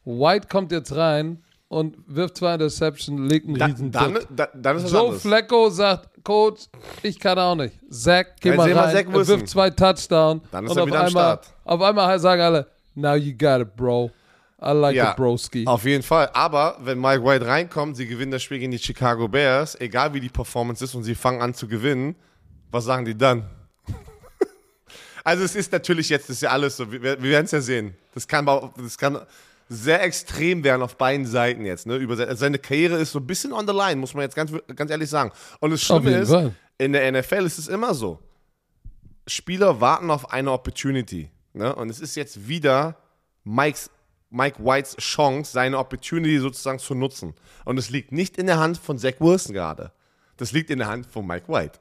White kommt jetzt rein und wirft zwei Interception, legt einen da, riesen dann, da, dann Joe anderes. Flacco sagt, Coach, ich kann auch nicht. Zach, geh Dann mal rein. Wilson. wirft zwei Touchdown. Dann ist und er auf wieder am einmal, Start. Auf einmal sagen alle, now you got it, bro. I like Ja, it, broski. Auf jeden Fall. Aber wenn Mike White reinkommt, sie gewinnen das Spiel gegen die Chicago Bears, egal wie die Performance ist und sie fangen an zu gewinnen, was sagen die dann? (laughs) also es ist natürlich jetzt, das ist ja alles so, wir, wir werden es ja sehen. Das kann, das kann sehr extrem werden auf beiden Seiten jetzt. Ne? Über seine, Karriere ist so ein bisschen on the line, muss man jetzt ganz, ganz ehrlich sagen. Und das Schlimme ist, Fall. in der NFL ist es immer so. Spieler warten auf eine Opportunity. Ne? Und es ist jetzt wieder Mikes, Mike Whites Chance, seine Opportunity sozusagen zu nutzen. Und es liegt nicht in der Hand von Zach Wilson gerade. Das liegt in der Hand von Mike White.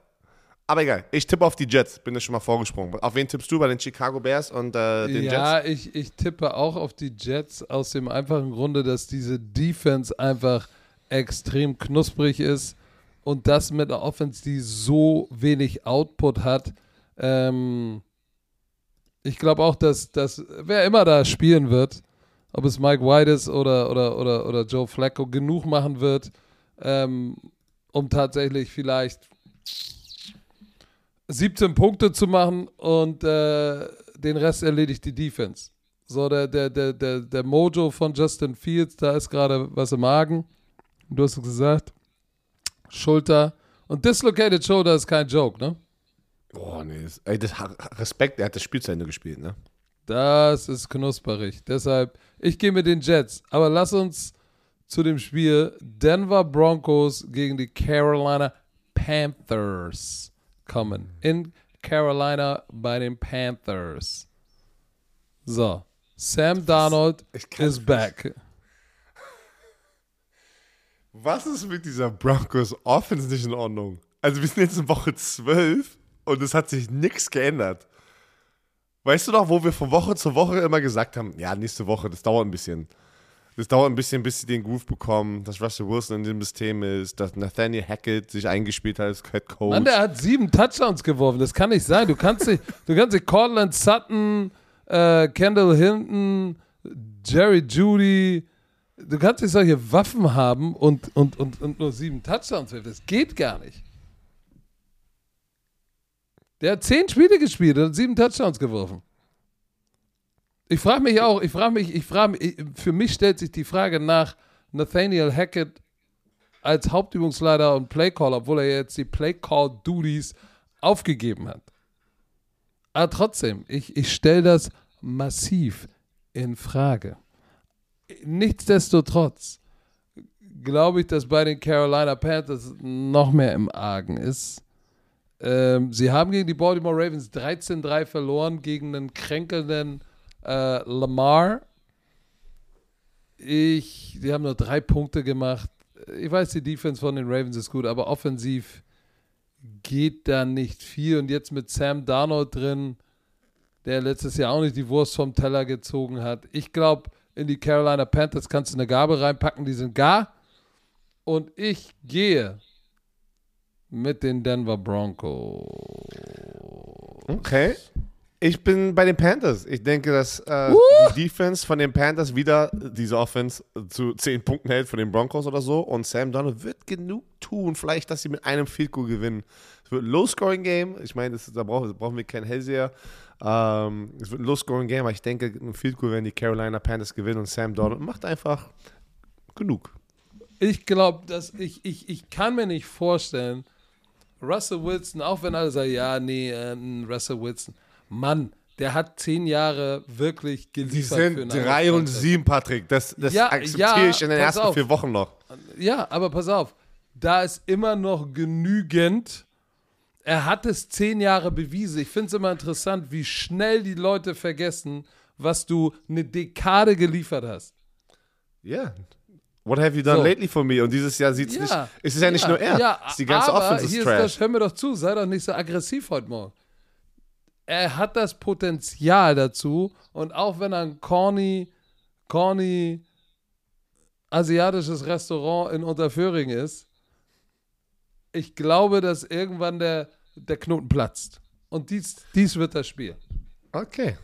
Aber egal, ich tippe auf die Jets, bin ja schon mal vorgesprungen. Auf wen tippst du bei den Chicago Bears und äh, den Jets? Ja, ich, ich tippe auch auf die Jets aus dem einfachen Grunde, dass diese Defense einfach extrem knusprig ist und das mit einer Offense, die so wenig Output hat. Ähm, ich glaube auch, dass, dass wer immer da spielen wird, ob es Mike White ist oder, oder, oder, oder Joe Flacco, genug machen wird, ähm, um tatsächlich vielleicht 17 Punkte zu machen und äh, den Rest erledigt die Defense. So, der, der, der, der, der Mojo von Justin Fields, da ist gerade was im Magen. Du hast es gesagt. Schulter. Und Dislocated Shoulder ist kein Joke, ne? Boah, nee, ey, das, Respekt, er hat das Spiel zu Ende gespielt, ne? Das ist knusperig. Deshalb, ich gehe mit den Jets. Aber lass uns zu dem Spiel Denver Broncos gegen die Carolina Panthers kommen. In Carolina bei den Panthers. So, Sam kann is back. Was ist mit dieser Broncos Offense nicht in Ordnung? Also wir sind jetzt in Woche 12 und es hat sich nichts geändert. Weißt du noch, wo wir von Woche zu Woche immer gesagt haben, ja, nächste Woche, das dauert ein bisschen. Das dauert ein bisschen, bis sie den Groove bekommen, dass Russell Wilson in dem System ist, dass Nathaniel Hackett sich eingespielt hat als Head Coach. Mann, der hat sieben Touchdowns geworfen. Das kann nicht sein. Du kannst nicht, du kannst nicht Cortland Sutton, äh, Kendall Hinton, Jerry Judy, du kannst nicht solche Waffen haben und, und, und, und nur sieben Touchdowns werfen. Das geht gar nicht. Der hat zehn Spiele gespielt und sieben Touchdowns geworfen. Ich frage mich auch, ich frage mich, ich frage mich, für mich stellt sich die Frage nach Nathaniel Hackett als Hauptübungsleiter und Playcaller, obwohl er jetzt die Playcall-Duties aufgegeben hat. Aber trotzdem, ich, ich stelle das massiv in Frage. Nichtsdestotrotz glaube ich, dass bei den Carolina Panthers noch mehr im Argen ist. Ähm, sie haben gegen die Baltimore Ravens 13-3 verloren gegen einen kränkelnden äh, Lamar. Ich, die haben nur drei Punkte gemacht. Ich weiß, die Defense von den Ravens ist gut, aber offensiv geht da nicht viel. Und jetzt mit Sam Darnold drin, der letztes Jahr auch nicht die Wurst vom Teller gezogen hat. Ich glaube, in die Carolina Panthers kannst du eine Gabel reinpacken, die sind gar. Und ich gehe mit den Denver Broncos. Okay. Ich bin bei den Panthers. Ich denke, dass äh, die Defense von den Panthers wieder diese Offense zu 10 Punkten hält von den Broncos oder so. Und Sam Donald wird genug tun, vielleicht, dass sie mit einem Field Goal gewinnen. Es wird ein Low-Scoring-Game. Ich meine, da brauchen, brauchen wir keinen Hellseher. Ähm, es wird ein Low-Scoring-Game, aber ich denke, ein Field Goal werden die Carolina Panthers gewinnen und Sam Donald macht einfach genug. Ich glaube, dass ich, ich, ich kann mir nicht vorstellen, Russell Wilson, auch wenn alle sagen, ja, nee, äh, Russell Wilson, Mann, der hat zehn Jahre wirklich geliefert. für sind 3 und. 7, Patrick. Das, das Ja, akzeptiere ja, ich in den ersten auf. vier Wochen noch. Ja, aber pass auf. da ist immer noch genügend. Er hat es zehn Jahre bewiesen. Ich finde es immer interessant, wie schnell die Leute vergessen, was du eine Dekade geliefert hast. Ja. Yeah. What have you done So. lately for me? Und dieses Jahr sieht es Ja. nicht. Es ist ja nicht nur er. Ja, es ist die ganze aber Offense hier ist ist trash. das, hör mir doch zu, sei doch nicht so aggressiv heute Morgen. Er hat das Potenzial dazu und auch wenn er ein corny, corny asiatisches Restaurant in Unterföhring ist, ich glaube, dass irgendwann der, der Knoten platzt. Und dies, dies wird das Spiel. Okay.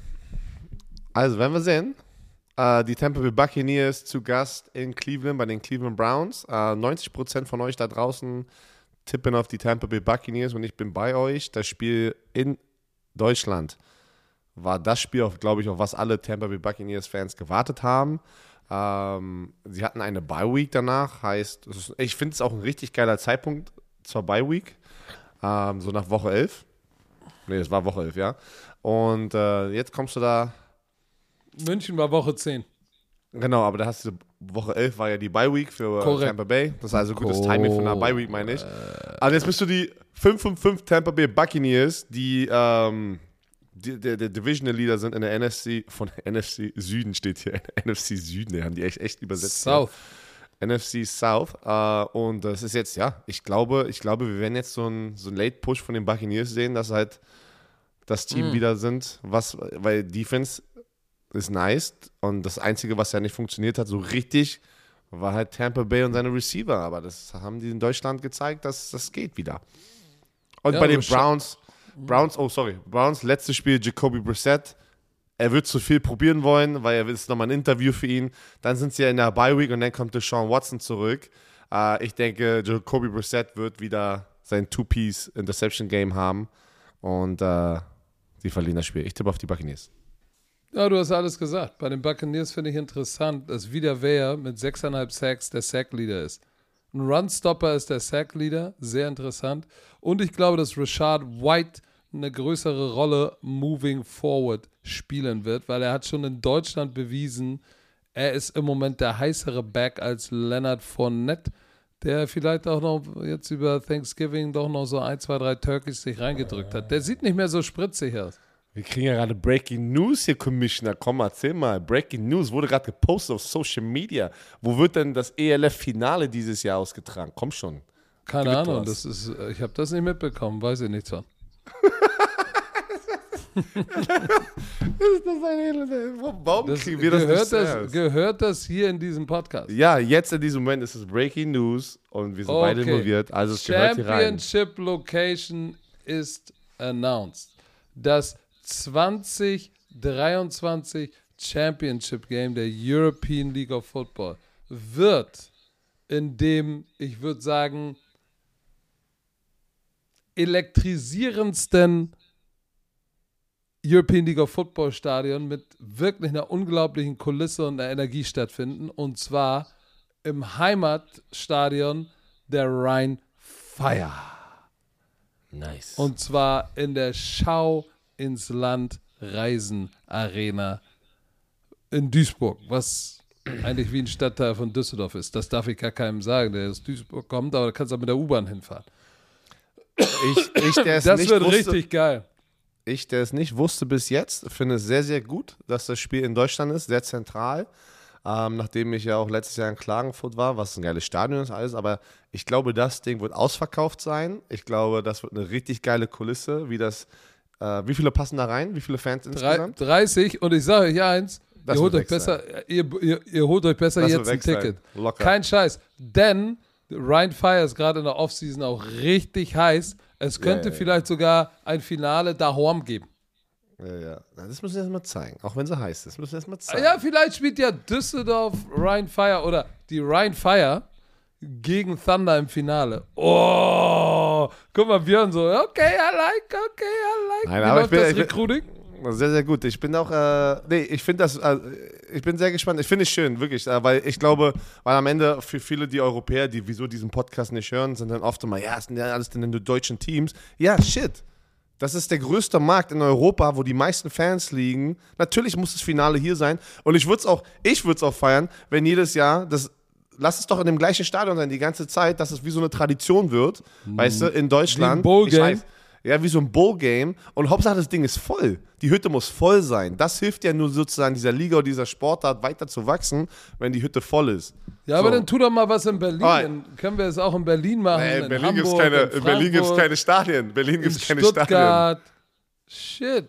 Also, werden wir sehen. Äh, die Tampa Bay Buccaneers zu Gast in Cleveland bei den Cleveland Browns. Äh, 90% von euch da draußen tippen auf die Tampa Bay Buccaneers und ich bin bei euch. Das Spiel in Deutschland war das Spiel, glaube ich, auf was alle Tampa Bay Buccaneers-Fans gewartet haben. Ähm, sie hatten eine Bye-Week danach, heißt, ist, ich finde es auch ein richtig geiler Zeitpunkt zur Bye-Week, ähm, so nach Woche 11. Nee, es war Woche 11, ja. Und äh, jetzt kommst du da, München war Woche 10. genau, aber da hast du, Woche 11 war ja die Bye-Week für äh, Korrekt. Tampa Bay. Das ist also gutes Timing von einer Bye-Week, meine ich. Also jetzt bist du die 5 und 5 Tampa Bay Buccaneers, die, ähm, der, der Divisional Leader sind in der NFC, von NFC Süden steht hier, (laughs) NFC Süden, die haben die echt, echt übersetzt. hier. South. NFC South. Äh, und das ist jetzt, ja, ich glaube, ich glaube, wir werden jetzt so einen so einen Late-Push von den Buccaneers sehen, dass halt das Team Mhm. wieder sind, was, weil Defense ist nice und das Einzige, was ja nicht funktioniert hat, so richtig, war halt Tampa Bay und seine Receiver. Aber das haben die in Deutschland gezeigt, dass das geht wieder. Und Ja, bei den scha- Browns, Browns, oh sorry, Browns, letztes Spiel Jacoby Brissett. Er wird zu viel probieren wollen, weil er will es nochmal ein Interview für ihn. Dann sind sie ja in der Bye Week und dann kommt Deshaun Watson zurück. Äh, ich denke, Jacoby Brissett wird wieder sein Two-Piece Interception Game haben und äh, sie verlieren das Spiel. Ich tippe auf die Buccaneers. Ja, du hast alles gesagt. Bei den Buccaneers finde ich interessant, dass wieder wer mit 6,5 Sacks der Sack-Leader ist. Ein Runstopper ist der Sack-Leader, sehr interessant. Und ich glaube, dass Rashad White eine größere Rolle moving forward spielen wird, weil er hat schon in Deutschland bewiesen, er ist im Moment der heißere Back als Leonard Fournette, der vielleicht auch noch jetzt über Thanksgiving doch noch so ein, zwei, drei Turkeys sich reingedrückt hat. Der sieht nicht mehr so spritzig aus. Wir kriegen ja gerade Breaking News hier, Commissioner. Komm, erzähl mal. Breaking News wurde gerade gepostet auf Social Media. Wo wird denn das ELF-Finale dieses Jahr ausgetragen? Komm schon. Keine Ahnung, was. das ist, äh, ich habe das nicht mitbekommen, weiß ich nichts von. Ist das ein Warum Das, kriegen wir das gehört, nicht das, gehört das hier in diesem Podcast? Ja, jetzt in diesem Moment ist es Breaking News und wir sind beide Okay. involviert. Also es gehört hier rein. Championship Location ist announced. Das 2023 Championship Game der European League of Football wird in dem, ich würde sagen, elektrisierendsten European League of Football Stadion mit wirklich einer unglaublichen Kulisse und einer Energie stattfinden. Und zwar im Heimatstadion der Rhein Fire. Nice. Und zwar in der Schau ins Land Reisen Arena in Duisburg, was eigentlich wie ein Stadtteil von Düsseldorf ist. Das darf ich gar keinem sagen, der aus Duisburg kommt, aber da kannst du auch mit der U-Bahn hinfahren. ich, ich, der es Das nicht wird wusste, richtig geil. ich, der es nicht wusste bis jetzt, finde es sehr, sehr gut, dass das Spiel in Deutschland ist, sehr zentral. Ähm, nachdem ich ja auch letztes Jahr in Klagenfurt war, was ein geiles Stadion ist, alles. Aber ich glaube, das Ding wird ausverkauft sein. Ich glaube, das wird eine richtig geile Kulisse, wie das. Äh, wie viele passen da rein? Wie viele Fans insgesamt? 30 und ich sage euch eins, ihr holt, euch besser, ihr, ihr, ihr holt euch besser Das jetzt ein. Ticket. Kein Scheiß. Denn Ryan Fire ist gerade in der Offseason auch richtig heiß. Es könnte ja. vielleicht sogar ein Finale daheim geben. Ja, ja. Das müssen wir erstmal zeigen. Auch wenn sie heiß ist. Das müssen wir erstmal Ah zeigen. Ja, vielleicht spielt ja Düsseldorf Ryan Fire oder die Ryan Fire gegen Thunder im Finale. Oh, guck mal, Björn so, okay, I like, okay, I like. Nein, Wie aber ich bin- das Recruiting? Sehr, sehr gut. Ich bin auch, äh, nee, ich finde das, äh, ich bin sehr gespannt. Ich finde es schön, wirklich, äh, weil ich glaube, weil am Ende für viele die Europäer, die wieso diesen Podcast nicht hören, sind dann oft immer, ja, es sind ja alles denn die deutschen Teams. Ja, shit. Das ist der größte Markt in Europa, wo die meisten Fans liegen. Natürlich muss das Finale hier sein. Und ich würde es auch, ich würde es auch feiern, wenn jedes Jahr das lass es doch in dem gleichen Stadion sein, die ganze Zeit, dass es wie so eine Tradition wird, weißt du, in Deutschland. Wie ein Bowl-Game. Ja, wie so ein Bowl-Game. Und Hauptsache, das Ding ist voll. Die Hütte muss voll sein. Das hilft ja nur sozusagen dieser Liga oder dieser Sportart weiter zu wachsen, wenn die Hütte voll ist. Ja, aber So. dann tu doch mal was in Berlin. Ah. Dann können wir es auch in Berlin machen. Nee, in in Berlin gibt es Hamburg, keine, in in Berlin gibt's Frankfurt, keine Stadien. Berlin in gibt es keine Stadien. Shit.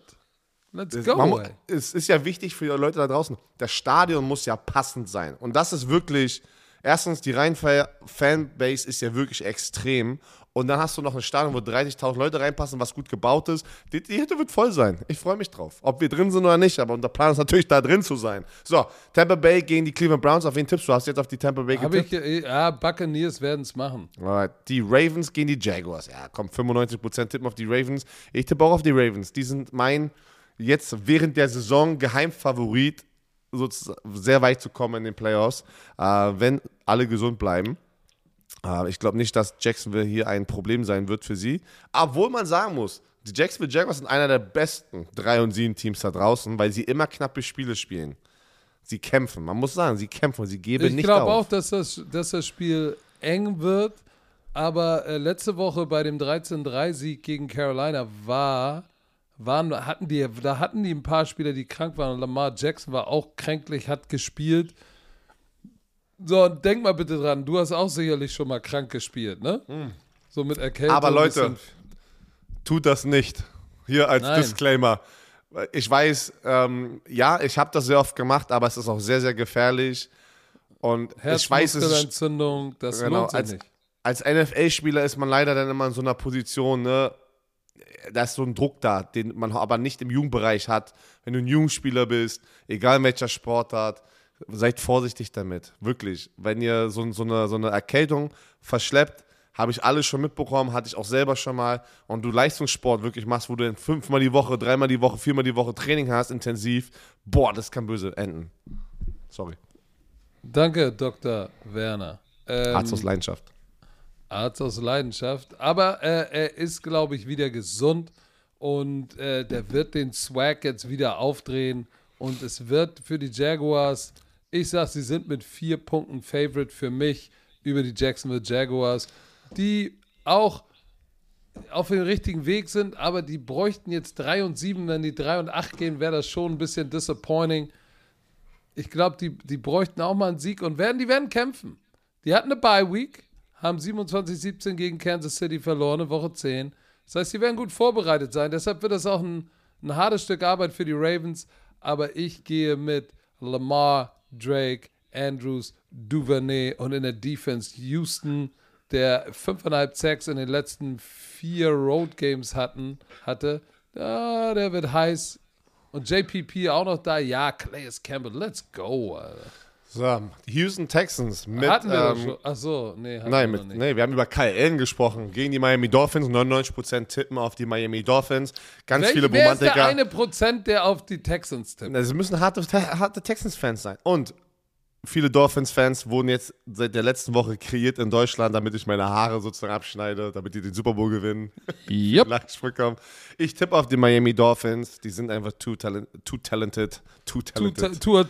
Let's Es- go. man es ist ja wichtig für die Leute da draußen. Das Stadion muss ja passend sein. Und das ist wirklich, erstens, die Rhein-Fanbase ist ja wirklich extrem. Und dann hast du noch ein Stadion, wo 30.000 Leute reinpassen, was gut gebaut ist. Die, die Hütte wird voll sein. Ich freue mich drauf. Ob wir drin sind oder nicht, aber unser Plan ist natürlich, da drin zu sein. So, Tampa Bay gegen die Cleveland Browns. Auf wen tippst du? Hast du jetzt auf die Tampa Bay getippt? ich, ja, Buccaneers werden es machen. Alright. Die Ravens gegen die Jaguars. Ja, komm, 95% tippen auf die Ravens. Ich tippe auch auf die Ravens. Die sind mein jetzt während der Saison Geheimfavorit, sozusagen sehr weit zu kommen in den Playoffs, äh, wenn alle gesund bleiben. Äh, ich glaube nicht, dass Jacksonville hier ein Problem sein wird für sie. Obwohl man sagen muss, die Jacksonville Jaguars sind einer der besten 3 und 7 Teams da draußen, weil sie immer knappe Spiele spielen. Sie kämpfen. Man muss sagen, sie kämpfen. Sie geben Ich nicht glaube auf. auch, dass das, dass das Spiel eng wird. Aber äh, letzte Woche bei dem 13-3-Sieg gegen Carolina war, waren, hatten die, da hatten die ein paar Spieler, die krank waren. Und Lamar Jackson war auch kränklich, hat gespielt. So, und denk mal bitte dran, du hast auch sicherlich schon mal krank gespielt, ne? So mit Erkältung. Aber Leute, tut das nicht. Hier als Nein. Disclaimer. Ich weiß, ähm, ja, ich habe das sehr oft gemacht, aber es ist auch sehr, sehr gefährlich. Und ich weiß, es Herzmuskelentzündung, das genau, lohnt sich als, nicht. als NFL-Spieler ist man leider dann immer in so einer Position, ne, da ist so ein Druck da, den man aber nicht im Jugendbereich hat. Wenn du ein Jugendspieler bist, egal welcher Sportart, seid vorsichtig damit. Wirklich. Wenn ihr so, so, eine, so eine Erkältung verschleppt, habe ich alles schon mitbekommen, hatte ich auch selber schon mal. Und du Leistungssport wirklich machst, wo du dann fünfmal die Woche, dreimal die Woche, viermal die Woche Training hast, intensiv, boah, das kann böse enden. Sorry. Danke, Dr. Werner. Ähm, Arzt aus Leidenschaft. Arzt aus Leidenschaft. Aber äh, er ist, glaube ich, wieder gesund und äh, der wird den Swag jetzt wieder aufdrehen. Und es wird für die Jaguars, ich sag, sie sind mit vier Punkten Favorite für mich über die Jacksonville Jaguars, die auch auf dem richtigen Weg sind, aber die bräuchten jetzt 3 und 7. Wenn die 3 und 8 gehen, wäre das schon ein bisschen disappointing. Ich glaube, die, die bräuchten auch mal einen Sieg und werden, die werden kämpfen. Die hatten eine Bye Week, haben 27-17 gegen Kansas City verloren, in Woche 10. Das heißt, sie werden gut vorbereitet sein. Deshalb wird das auch ein, ein hartes Stück Arbeit für die Ravens. Aber ich gehe mit Lamar, Drake, Andrews, Duvernay und in der Defense Houston, der 5,5 Sacks in den letzten vier Road Games hatten, hatte. Ja, der wird heiß. Und JPP auch noch da. Ja, Clayus Campbell, let's go. Alter. So, die Houston Texans mit. hatten wir ähm, schon. Ach so, nee, Nein, wir mit, nicht. nee, wir haben über Kyle Allen gesprochen. Gegen die Miami Dolphins. 99% tippen auf die Miami Dolphins. Ganz Welch, viele wer ist der Romantiker. eine Prozent, der auf die Texans tippt? Sie müssen harte, harte Texans-Fans sein. Und viele Dolphins-Fans wurden jetzt seit der letzten Woche kreiert in Deutschland, damit ich meine Haare sozusagen abschneide, damit die den Super Bowl gewinnen. (laughs) Yep. Nachsprung kommen. Ich tippe auf die Miami Dolphins. Die sind einfach too, talent, too talented. Too talented. Lower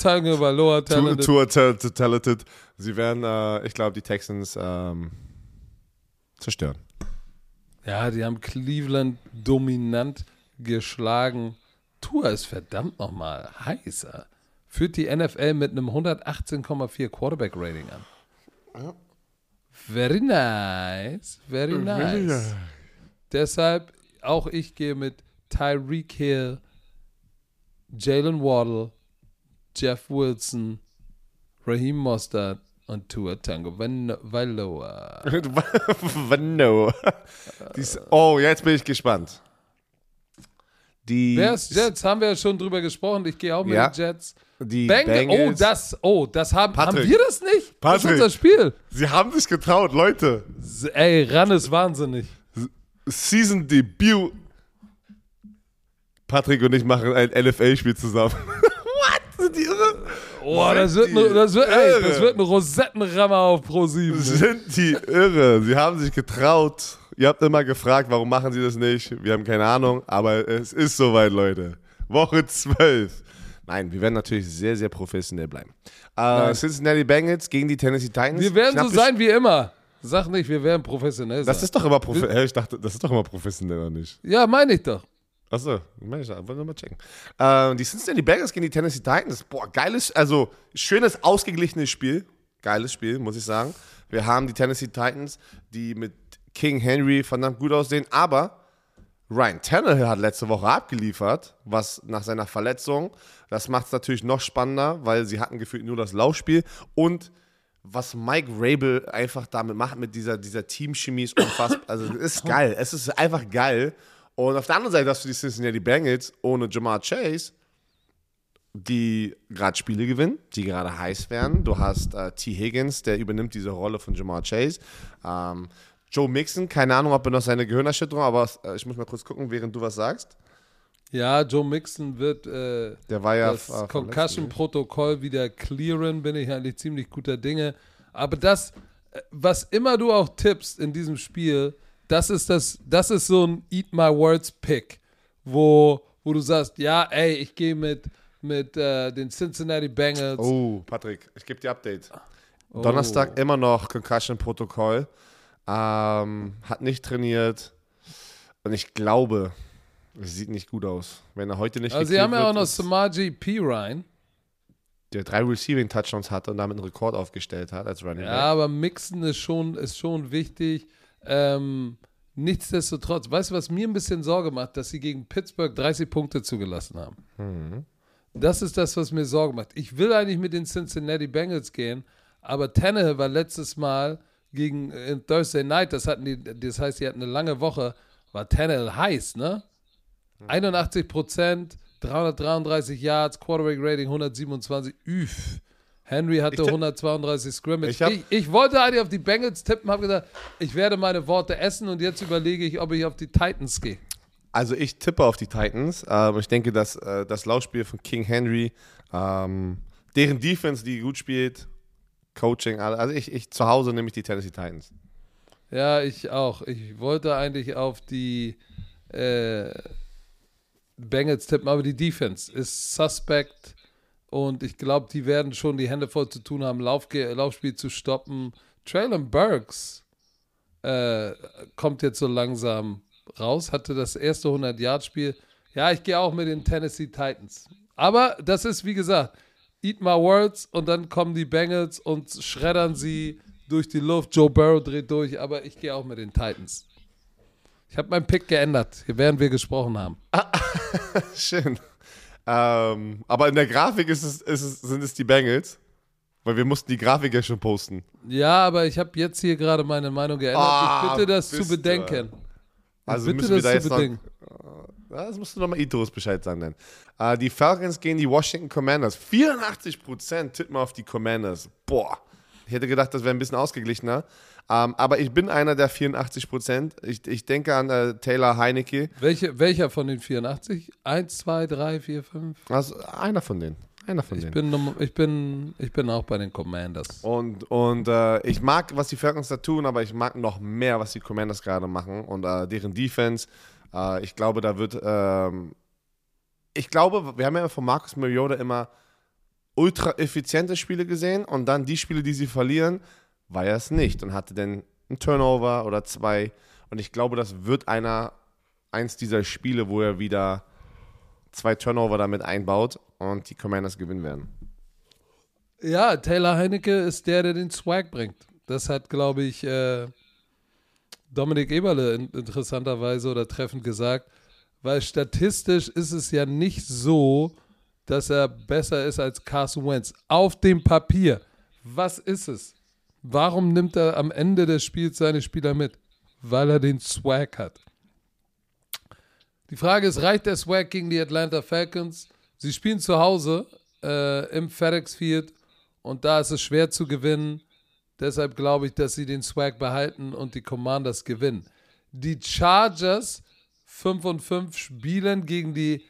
Too, Talent. too, too, too talented. Sie werden, äh, ich glaube, die Texans ähm, zerstören. Ja, die haben Cleveland dominant geschlagen. Tour ist verdammt nochmal heißer. Führt die NFL mit einem 118,4 Quarterback-Rating an. Very nice. Very nice. Deshalb auch ich gehe mit Tyreek Hill, Jalen Waddle, Jeff Wilson, Raheem Mostert und Tua Tango Valoa. (laughs) no. Dies, oh, jetzt bin ich gespannt. Die, Bears, Jets, haben wir ja schon drüber gesprochen. Ich gehe auch mit Ja. den Jets. Die Bang, oh, Bengals. das, oh, das haben, haben Patrick. wir das nicht? Das ist Patrick. unser Spiel. Sie haben sich getraut, Leute. Ey, Ran ist wahnsinnig. Season Debut. Patrick und ich machen ein NFL-Spiel zusammen. (laughs) What? Sind die irre? Oh, Sind das wird, die ein, das, wird, ey, das wird ein Rosettenrammer auf Pro 7. Sind die irre? Sie haben sich getraut. Ihr habt immer gefragt, warum machen sie das nicht? Wir haben keine Ahnung, aber es ist soweit, Leute. Woche 12. Nein, wir werden natürlich sehr, sehr professionell bleiben. Äh, Cincinnati Bengals gegen die Tennessee Titans. Wir werden Knapp so sein wie immer. Sag nicht, wir werden professionell sein. Das ist doch immer professionell. Ich dachte, das ist doch immer professionell, oder nicht? ja, meine ich doch. Achso, meine ich, wollen wir mal checken. Äh, die Cincinnati Bengals gegen die Tennessee Titans. Boah, geiles, also schönes, ausgeglichenes Spiel. Geiles Spiel, muss ich sagen. Wir haben die Tennessee Titans, die mit King Henry verdammt gut aussehen, aber Ryan Tannehill hat letzte Woche abgeliefert, was nach seiner Verletzung, das macht es natürlich noch spannender, weil sie hatten gefühlt nur das Laufspiel und was Mike Rabel einfach damit macht, mit dieser, dieser Teamchemie ist unfassbar. Also es ist geil. Es ist einfach geil. Und auf der anderen Seite hast du die Cincinnati Bengals ohne Jamar Chase, die gerade Spiele gewinnen, die gerade heiß werden. Du hast äh, T. Higgins, der übernimmt diese Rolle von Jamar Chase. Ähm, Joe Mixon, keine Ahnung, ob er noch seine Gehirnerschütterung, aber äh, ich muss mal kurz gucken, während du was sagst. Ja, Joe Mixon wird äh, Der war ja das Concussion-Protokoll wieder clearen, bin ich eigentlich ziemlich guter Dinge. Aber das, äh, was immer du auch tippst in diesem Spiel, das ist das, das ist so ein Eat My Words Pick, wo, wo du sagst, ja, ey, ich gehe mit, mit äh, den Cincinnati Bengals. Oh, Patrick, ich gebe dir Update. Oh. Donnerstag immer noch Concussion-Protokoll. Ähm, hat nicht trainiert. Und ich glaube, es sieht nicht gut aus. Wenn er heute nicht Also sie haben ja auch noch Samaji P. Ryan. der drei Receiving-Touchdowns hatte und damit einen Rekord aufgestellt hat als Running Ja, Back. aber Mixen ist schon, ist schon wichtig. Ähm, nichtsdestotrotz, weißt du, was mir ein bisschen Sorge macht, dass sie gegen Pittsburgh 30 Punkte zugelassen haben. Mhm. Das ist das, was mir Sorge macht. Ich will eigentlich mit den Cincinnati Bengals gehen, aber Tannehill war letztes Mal gegen äh, Thursday Night, das hatten die, das heißt, die hatten eine lange Woche, war Tannehill heiß, ne? Mhm. 81 Prozent, 333 Yards, Quarterback Rating 127, üff. Henry hatte Ich tipp- 132 Scrimmage. Ich Ich, ich, wollte eigentlich auf die Bengals tippen, habe gesagt, ich werde meine Worte essen und jetzt überlege ich, ob ich auf die Titans gehe. Also ich tippe auf die Titans. Ähm, ich denke, dass äh, das Laufspiel von King Henry, ähm, deren Defense, die gut spielt, Coaching, also ich, ich zu Hause nehme ich die Tennessee Titans. Ja, ich auch. Ich wollte eigentlich auf die äh, Bengals tippen, aber die Defense ist suspect und ich glaube, die werden schon die Hände voll zu tun haben, Laufge Laufspiel zu stoppen. Traylon Burks äh, kommt jetzt so langsam raus, hatte das erste 100-Yard-Spiel. Ja, ich gehe auch mit den Tennessee Titans. Aber das ist, wie gesagt, eat my words und dann kommen die Bengals und schreddern sie durch die Luft. Joe Burrow dreht durch, aber ich gehe auch mit den Titans. Ich habe meinen Pick geändert, während wir gesprochen haben. (laughs) Schön. Ähm, aber in der Grafik ist es, ist es, sind es die Bengals, weil wir mussten die Grafik ja schon posten. Ja, aber ich habe jetzt hier gerade meine Meinung geändert. Ah, ich bitte das zu bedenken. Also bitte müssen wir das da zu jetzt noch, bedenken. Ja, das musst du nochmal Itos Bescheid sagen dann. Äh, die Falcons gegen die Washington Commanders. 84% tippen auf die Commanders. Boah. Ich hätte gedacht, das wäre ein bisschen ausgeglichener. Ähm, aber ich bin einer der 84%. Ich, ich denke an äh, Taylor Heinecke. Welche, welcher von den 84? Eins, zwei, drei, vier, fünf? Also einer von denen. Einer von Ich denen. bin, ich, bin, ich bin auch bei den Commanders. Und, und äh, ich mag, was die Falcons da tun, aber ich mag noch mehr, was die Commanders gerade machen und äh, deren Defense. Äh, ich glaube, da wird. Ähm, ich glaube, wir haben ja von Marcus Mariota immer ultra effiziente Spiele gesehen und dann die Spiele, die sie verlieren, war er es nicht und hatte dann einen Turnover oder zwei. Und ich glaube, das wird einer, eins dieser Spiele, wo er wieder zwei Turnover damit einbaut und die Commanders gewinnen werden. Ja, Taylor Heinecke ist der, der den Swag bringt. Das hat, glaube ich, äh, Dominik Eberle in, interessanterweise oder treffend gesagt, weil statistisch ist es ja nicht so, dass er besser ist als Carson Wentz. Auf dem Papier. Was ist es? Warum nimmt er am Ende des Spiels seine Spieler mit? Weil er den Swag hat. Die Frage ist, reicht der Swag gegen die Atlanta Falcons? Sie spielen zu Hause äh, im FedEx Field und da ist es schwer zu gewinnen. Deshalb glaube ich, dass sie den Swag behalten und die Commanders gewinnen. Die Chargers 5 und 5 spielen gegen die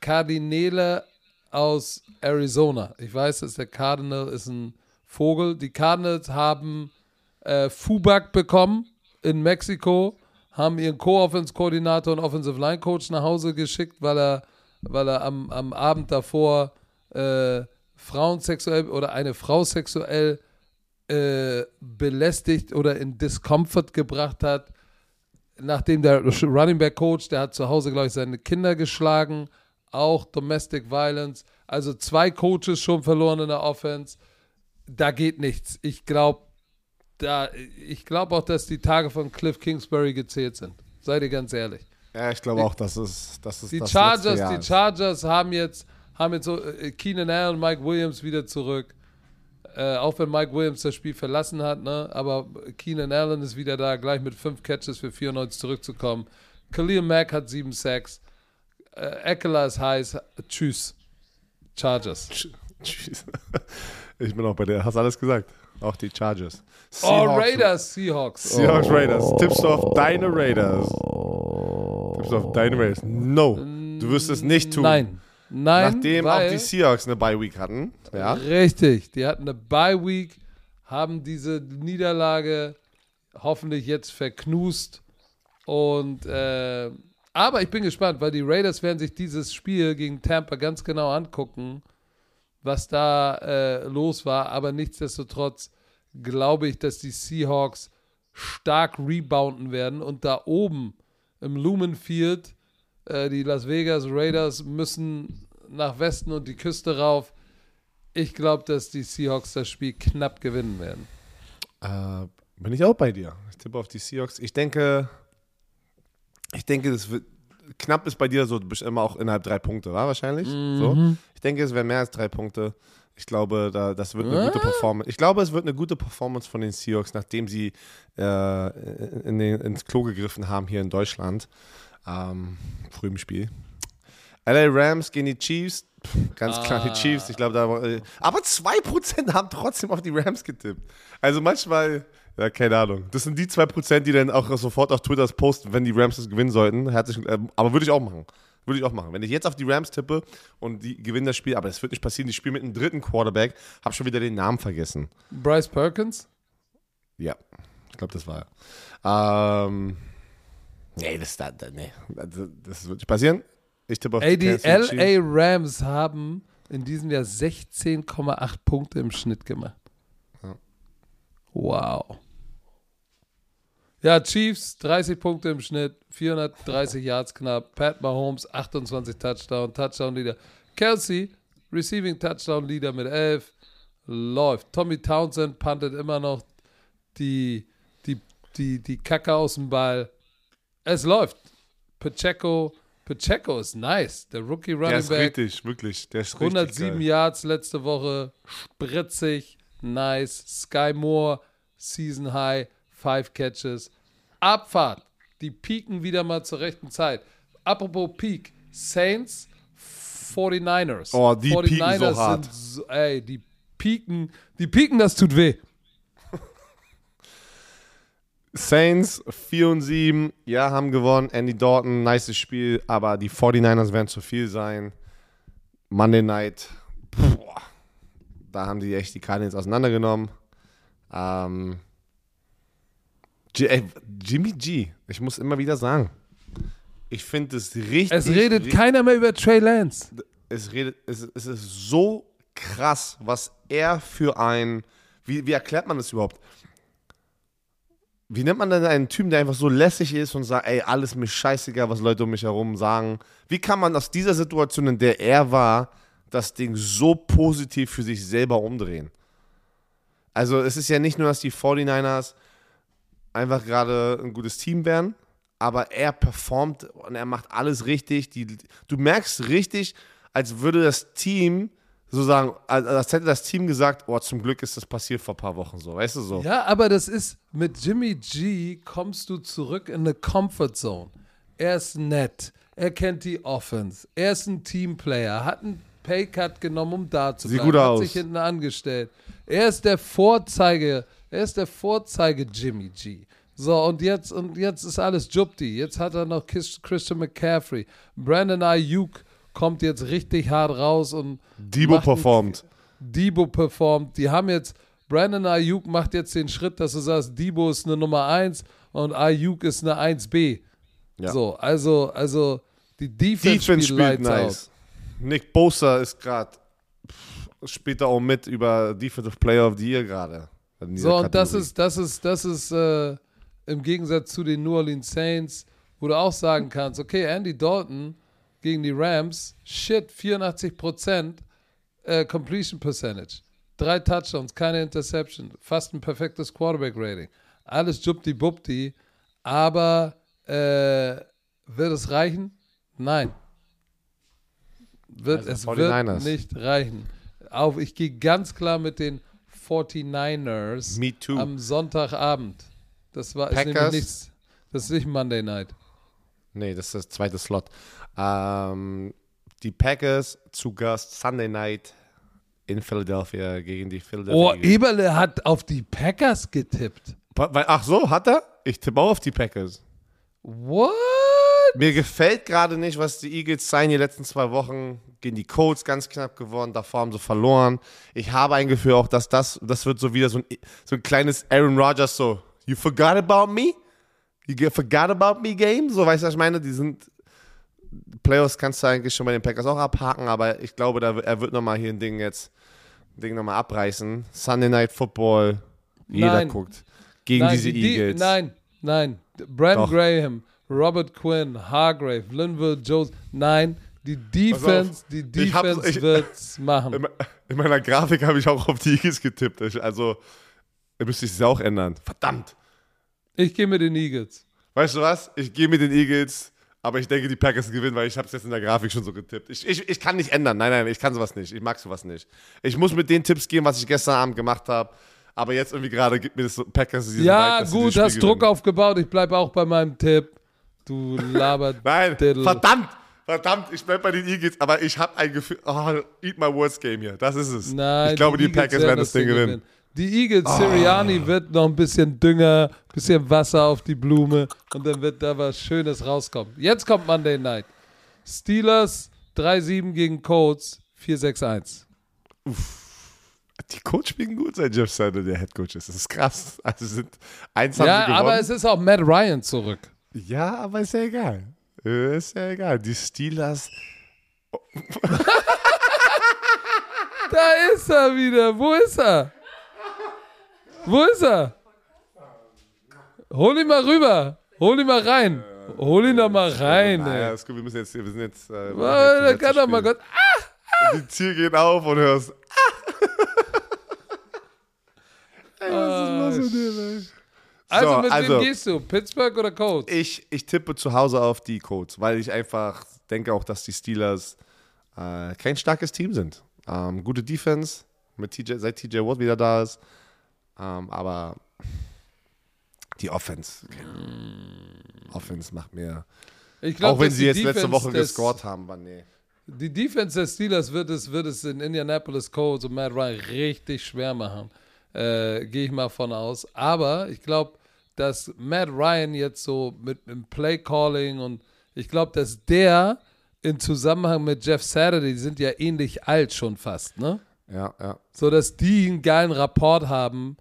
Kardinäle aus Arizona. Ich weiß, dass der Cardinal ist ein Vogel. Die Cardinals haben äh, Fubak bekommen in Mexiko, haben ihren Co-Offense-Koordinator und Offensive-Line-Coach nach Hause geschickt, weil er, weil er am, am Abend davor äh, Frauen sexuell oder eine Frau sexuell äh, belästigt oder in Discomfort gebracht hat, nachdem der Running Back Coach, der hat zu Hause, glaube ich, seine Kinder geschlagen, auch Domestic Violence, also zwei Coaches schon verloren in der Offense. Da geht nichts. Ich glaube, da, ich glaube auch, dass die Tage von Cliff Kingsbury gezählt sind. Seid ihr ganz ehrlich. Ja, ich glaube auch, dass es, dass es Die das Chargers, die. Chargers haben jetzt, haben jetzt so äh, Keenan Allen, Mike Williams wieder zurück. Äh, auch wenn Mike Williams das Spiel verlassen hat, ne? aber Keenan Allen ist wieder da, gleich mit fünf Catches für 94 zurückzukommen. Khalil Mack hat sieben Sacks. Äh, Eckler ist heiß. Tschüss. Chargers. (laughs) Tschüss. Ich bin auch bei dir. Hast alles gesagt. Auch die Chargers. Oh, Seahawks- Raiders, Seahawks. Seahawks oh. Raiders. Tippst du auf deine Raiders? Tippst du auf deine Raiders? No. Du wirst es nicht tun. Nein. Nein, Nachdem auch die Seahawks eine Bye-Week hatten. Ja. Richtig. Die hatten eine Bye-Week, haben diese Niederlage hoffentlich jetzt verknust. Und äh, aber ich bin gespannt, weil die Raiders werden sich dieses Spiel gegen Tampa ganz genau angucken, was da äh, los war. Aber nichtsdestotrotz glaube ich, dass die Seahawks stark rebounden werden und da oben im Lumen Field äh, die Las Vegas Raiders müssen nach Westen und die Küste rauf. Ich glaube, dass die Seahawks das Spiel knapp gewinnen werden. Äh, bin ich auch bei dir. Ich tippe auf die Seahawks. Ich denke, ich denke, das wird knapp ist bei dir so immer auch innerhalb drei Punkte, war wahrscheinlich. So. Ich denke, es werden mehr als drei Punkte. Ich glaube, da, das wird eine Ah. gute Performance. Ich glaube, es wird eine gute Performance von den Seahawks, nachdem sie äh, in den, ins Klo gegriffen haben hier in Deutschland. Ähm, früh im Spiel. LA Rams gegen die Chiefs. Pff, Ganz klar die Chiefs. Ich glaube, da äh, aber 2% haben trotzdem auf die Rams getippt. Also manchmal, ja, keine Ahnung. Das sind die 2%, die dann auch sofort auf Twitter posten, wenn die Rams das gewinnen sollten. Herzlich, äh, aber würde ich auch machen. Würde ich auch machen. Wenn ich jetzt auf die Rams tippe und die gewinnen das Spiel, aber das wird nicht passieren, die spielen mit einem dritten Quarterback, habe schon wieder den Namen vergessen. Bryce Perkins? Ja, ich glaube, das war er. Ähm, nee, das, das, nee, das, das wird nicht passieren. Ich tippe auf Ey, die Chiefs. LA Rams haben in diesem Jahr 16,8 Punkte im Schnitt gemacht. Ja. Wow. Ja, Chiefs 30 Punkte im Schnitt, 430 Yards knapp. Pat Mahomes 28 Touchdown, Touchdown Leader. Kelsey Receiving Touchdown Leader mit 11. Läuft. Tommy Townsend puntet immer noch die, die, die, die Kacke aus dem Ball. Es läuft. Pacheco, Pacheco ist nice. Der Rookie Der Running ist Back. richtig, wirklich. Der ist richtig 107 geil. Yards letzte Woche. Spritzig. Nice. Sky Moore. Season High. Five Catches. Abfahrt. Die pieken wieder mal zur rechten Zeit. Apropos Peak. Saints. 49ers. Oh, die pieken so hart. sind so, ey, die pieken, die pieken, das tut weh. Saints 4 und 7, ja, haben gewonnen. Andy Dalton, nice Spiel, aber die 49ers werden zu viel sein. Monday Night, boah, da haben die echt die Cardinals auseinandergenommen. Ähm, G ey, Jimmy G, ich muss immer wieder sagen, ich finde es richtig. Es redet richtig- keiner mehr über Trey Lance. es redet, es, es ist so krass, was er für ein, wie, wie erklärt man das überhaupt? Wie nennt man denn einen Typen, der einfach so lässig ist und sagt, ey, alles mir scheißegal, was Leute um mich herum sagen? Wie kann man aus dieser Situation, in der er war, das Ding so positiv für sich selber umdrehen? Also es ist ja nicht nur, dass die 49ers einfach gerade ein gutes Team werden, aber er performt und er macht alles richtig. Die, du merkst richtig, als würde das Team so sagen, als, als hätte das Team gesagt, oh, zum Glück ist das passiert vor ein paar Wochen so, weißt du so. Ja, aber das ist, mit Jimmy G kommst du zurück in eine Comfort Zone. Er ist nett, er kennt die Offense, er ist ein Teamplayer, hat einen Paycut genommen, um da zu Sieht bleiben, gut hat aus. sich hinten angestellt. Er ist der Vorzeige, er ist der Vorzeige Jimmy G. So, und jetzt, und jetzt ist alles Jupti. Jetzt hat er noch Chris- Christian McCaffrey. Brandon Ayuk kommt jetzt richtig hart raus und Debo performt. Debo performt. Die haben jetzt, Brandon Ayuk macht jetzt den Schritt, dass du sagst, Debo ist eine Nummer 1 und Ayuk ist eine 1B. Ja. So, also, also die Defense, Defense spielt spielt nice. Nick Bosa ist gerade später auch mit über Defensive Player of the Year gerade. So, und das ist, das ist, das ist äh, im Gegensatz zu den New Orleans Saints, wo du auch sagen kannst, okay, Andy Dalton gegen die Rams, shit, 84% äh, Completion Percentage. Drei Touchdowns, keine Interception, fast ein perfektes Quarterback-Rating. Alles jubti-bubti, aber äh, wird es reichen? Nein. Wird, Also es 49ers. wird nicht reichen. Auf, ich gehe ganz klar mit den 49ers Me too. am Sonntagabend. Das war ist nämlich nichts. Das ist nicht Monday Night. Nee, das ist das zweite Slot. Ähm, die Packers zu Gast Sunday Night in Philadelphia gegen die Philadelphia Oh, Eagles. Eberle hat auf die Packers getippt. Ach so, hat er? Ich tippe auch auf die Packers. What? Mir gefällt gerade nicht, was die Eagles zeigen die letzten zwei Wochen. Gegen die Colts ganz knapp gewonnen, davor haben sie verloren. Ich habe ein Gefühl auch, dass das, das wird so wieder so ein, so ein kleines Aaron Rodgers so, you forgot about me? You forgot about me game? So, weißt du, was ich meine? Die sind, Playoffs kannst du eigentlich schon bei den Packers auch abhaken, aber ich glaube, da, er wird nochmal hier ein Ding jetzt, ein Ding nochmal abreißen. Sunday Night Football, jeder Nein. guckt. Gegen nein, diese die, Eagles. Nein, nein. Doch. Graham, Robert Quinn, Hargrave, Linville Jones. Nein, die Defense, die ich hab's- Defense ich- wird's machen. In, in meiner Grafik habe ich auch auf die Eagles getippt. Ich- Also, müsste ich es auch ändern. Verdammt. Ich gehe mit den Eagles. Weißt du was? Ich gehe mit den Eagles, aber ich denke, die Packers gewinnen, weil ich habe es jetzt in der Grafik schon so getippt. Ich, ich, ich kann nicht ändern. Nein, nein, ich kann sowas nicht. Ich mag sowas nicht. Ich muss mit den Tipps gehen, was ich gestern Abend gemacht habe. Aber jetzt irgendwie gerade gibt mir das so Packers diesen Ja, Vibe, gut, hast Druck aufgebaut. Ich bleibe auch bei meinem Tipp. Du (laughs) labert. Nein, verdammt. Verdammt, ich bleib bei den Eagles, aber ich habe ein Gefühl, oh, eat my words game hier. Das ist es. Nein, ich glaube, die, Eagles Packers werden das Ding gewinnen. Die Eagles, Sirianni wird noch ein bisschen Dünger, bisschen Wasser auf die Blume und dann wird da was Schönes rauskommen. Jetzt kommt Monday Night. Steelers 3-7 gegen Colts 4-6-1. Die Coach spielen gut, seit Jeff Saturday der Head Coach ist. Das ist krass. Also sind eins haben sie Ja, gewonnen. aber es ist auch Matt Ryan zurück. ja, aber ist ja egal. Äh, Ist ja egal. Die Steelers. (laughs) Da ist er wieder. Wo ist er? Wo ist er? Hol ihn mal rüber. Hol ihn mal rein. Hol ihn doch mal rein, ey. ist gut, wir müssen jetzt, wir sind jetzt. Äh, Oh, da kann doch mal. Gott. Ah, Die Tür geht auf und hörst. (laughs) Ey, was ist los mit dir, ey? Also So, mit also- wem gehst du? Pittsburgh oder Colts? Ich, ich tippe zu Hause auf die Colts, weil ich einfach denke auch, dass die Steelers äh, kein starkes Team sind. Ähm, gute Defense, mit TJ, seit TJ Watt wieder da ist. Ähm, aber die Offense, keine Offense macht mir. Ich glaub, auch wenn sie jetzt letzte Defense Woche des- gescored haben, aber nee. Die Defense der Steelers wird es, wird es in Indianapolis Colts und Matt Ryan richtig schwer machen. Äh, Gehe ich mal von aus. Aber ich glaube, dass Matt Ryan jetzt so mit dem Play Calling und ich glaube, dass der in Zusammenhang mit Jeff Saturday, die sind ja ähnlich alt schon fast, ne? Ja, ja. So dass die einen geilen Rapport haben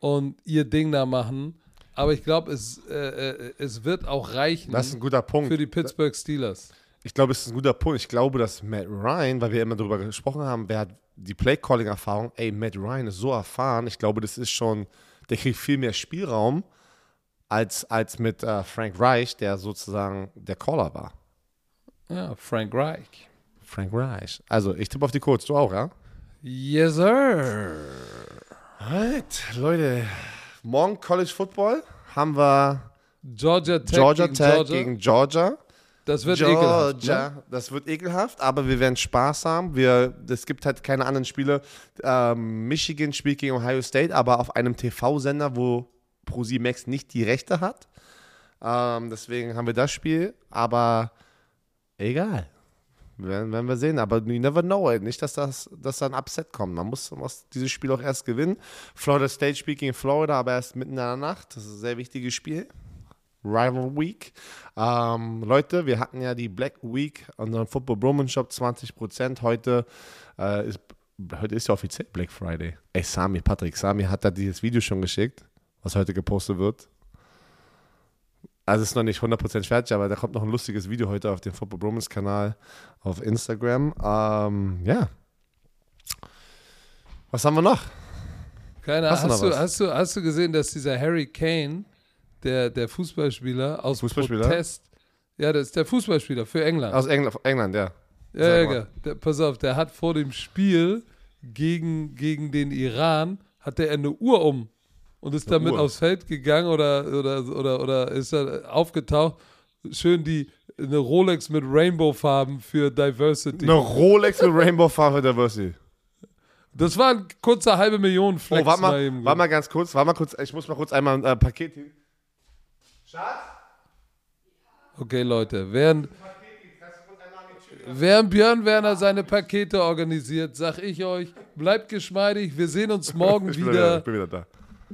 und ihr Ding da machen. Aber ich glaube, es, äh, äh, es wird auch reichen Das ist ein guter Punkt. für die Pittsburgh Steelers. Ich glaube, es ist ein guter Punkt. Ich glaube, dass Matt Ryan, weil wir immer darüber gesprochen haben, wer hat die Play-Calling-Erfahrung, ey, Matt Ryan ist so erfahren. Ich glaube, das ist schon, der kriegt viel mehr Spielraum als, als mit äh, Frank Reich, der sozusagen der Caller war. Ja, Frank Reich. Frank Reich. Also, ich tippe auf die Colts. Du auch, ja? Yes, sir. Alright, Leute. Morgen College Football haben wir Georgia Tech Georgia gegen Tech Georgia. gegen Georgia. das wird ekelhaft. Georgia. Ne? Das wird ekelhaft, aber wir werden Spaß haben. Wir, es gibt halt keine anderen Spiele. Ähm, Michigan spielt gegen Ohio State, aber auf einem TV-Sender, wo ProSimax nicht die Rechte hat. Ähm, deswegen haben wir das Spiel, aber egal. Werden, werden wir sehen, aber you never know. Ey. Nicht, dass, das, dass da ein Upset kommt. Man muss, muss dieses Spiel auch erst gewinnen. Florida State spielt gegen Florida, aber erst mitten in der Nacht. Das ist ein sehr wichtiges Spiel. Rival Week. Ähm, Leute, wir hatten ja die Black Week, unseren Football Broman Shop 20%. Heute, äh, ist, heute ist ja offiziell Black Friday. Ey, Sami, Patrick, Sami hat da dieses Video schon geschickt, was heute gepostet wird. Also es ist noch nicht 100% fertig, aber da kommt noch ein lustiges Video heute auf dem Football Bromance Kanal auf Instagram. Ähm, ja. Was haben wir noch? Keine Ahnung. Hast du, hast, du, hast du gesehen, dass dieser Harry Kane, der, der Fußballspieler aus Fußballspieler? Protest, ja, das ist der Fußballspieler für England. Aus England, England ja. ja, ja. Der, pass auf, der hat vor dem Spiel gegen, gegen den Iran, hatte er eine Uhr um und ist damit Uhr? aufs Feld gegangen oder, oder, oder, oder ist er aufgetaucht. Schön die, eine Rolex mit Rainbow-Farben für Diversity. Eine Rolex mit Rainbow Farbe Diversity. Das war ein kurzer halbe Million Flex. Oh, warte mal, warte mal ganz kurz, warte mal kurz, ich muss mal kurz einmal ein äh, Paket hin. Okay, Leute, während, während Björn Werner seine Pakete organisiert, sag ich euch, bleibt geschmeidig. Wir sehen uns (laughs) morgen Ich bin wieder ich bin wieder da.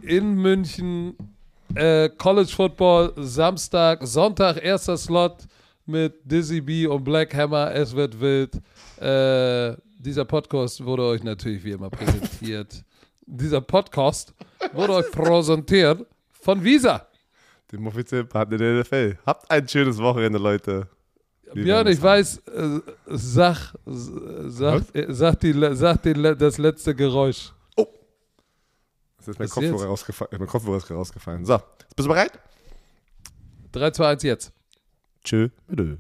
In München. Äh, College Football, Samstag, Sonntag, erster Slot mit Dizzy B und Black Hammer. Es wird wild. Äh, dieser Podcast wurde euch natürlich wie immer präsentiert. dieser Podcast wurde euch präsentiert von Visa. Dem offiziellen Partner der NFL. Habt ein schönes Wochenende, Leute. Wir Björn, ich weiß, äh, sag, s- sag, äh, sag, die, sag die, das letzte Geräusch. Jetzt ist mein Was Kopfhörer, rausgefallen, mein Kopfhörer ist rausgefallen. So, bist du bereit? 3, 2, 1, jetzt. Tschö. Bitte.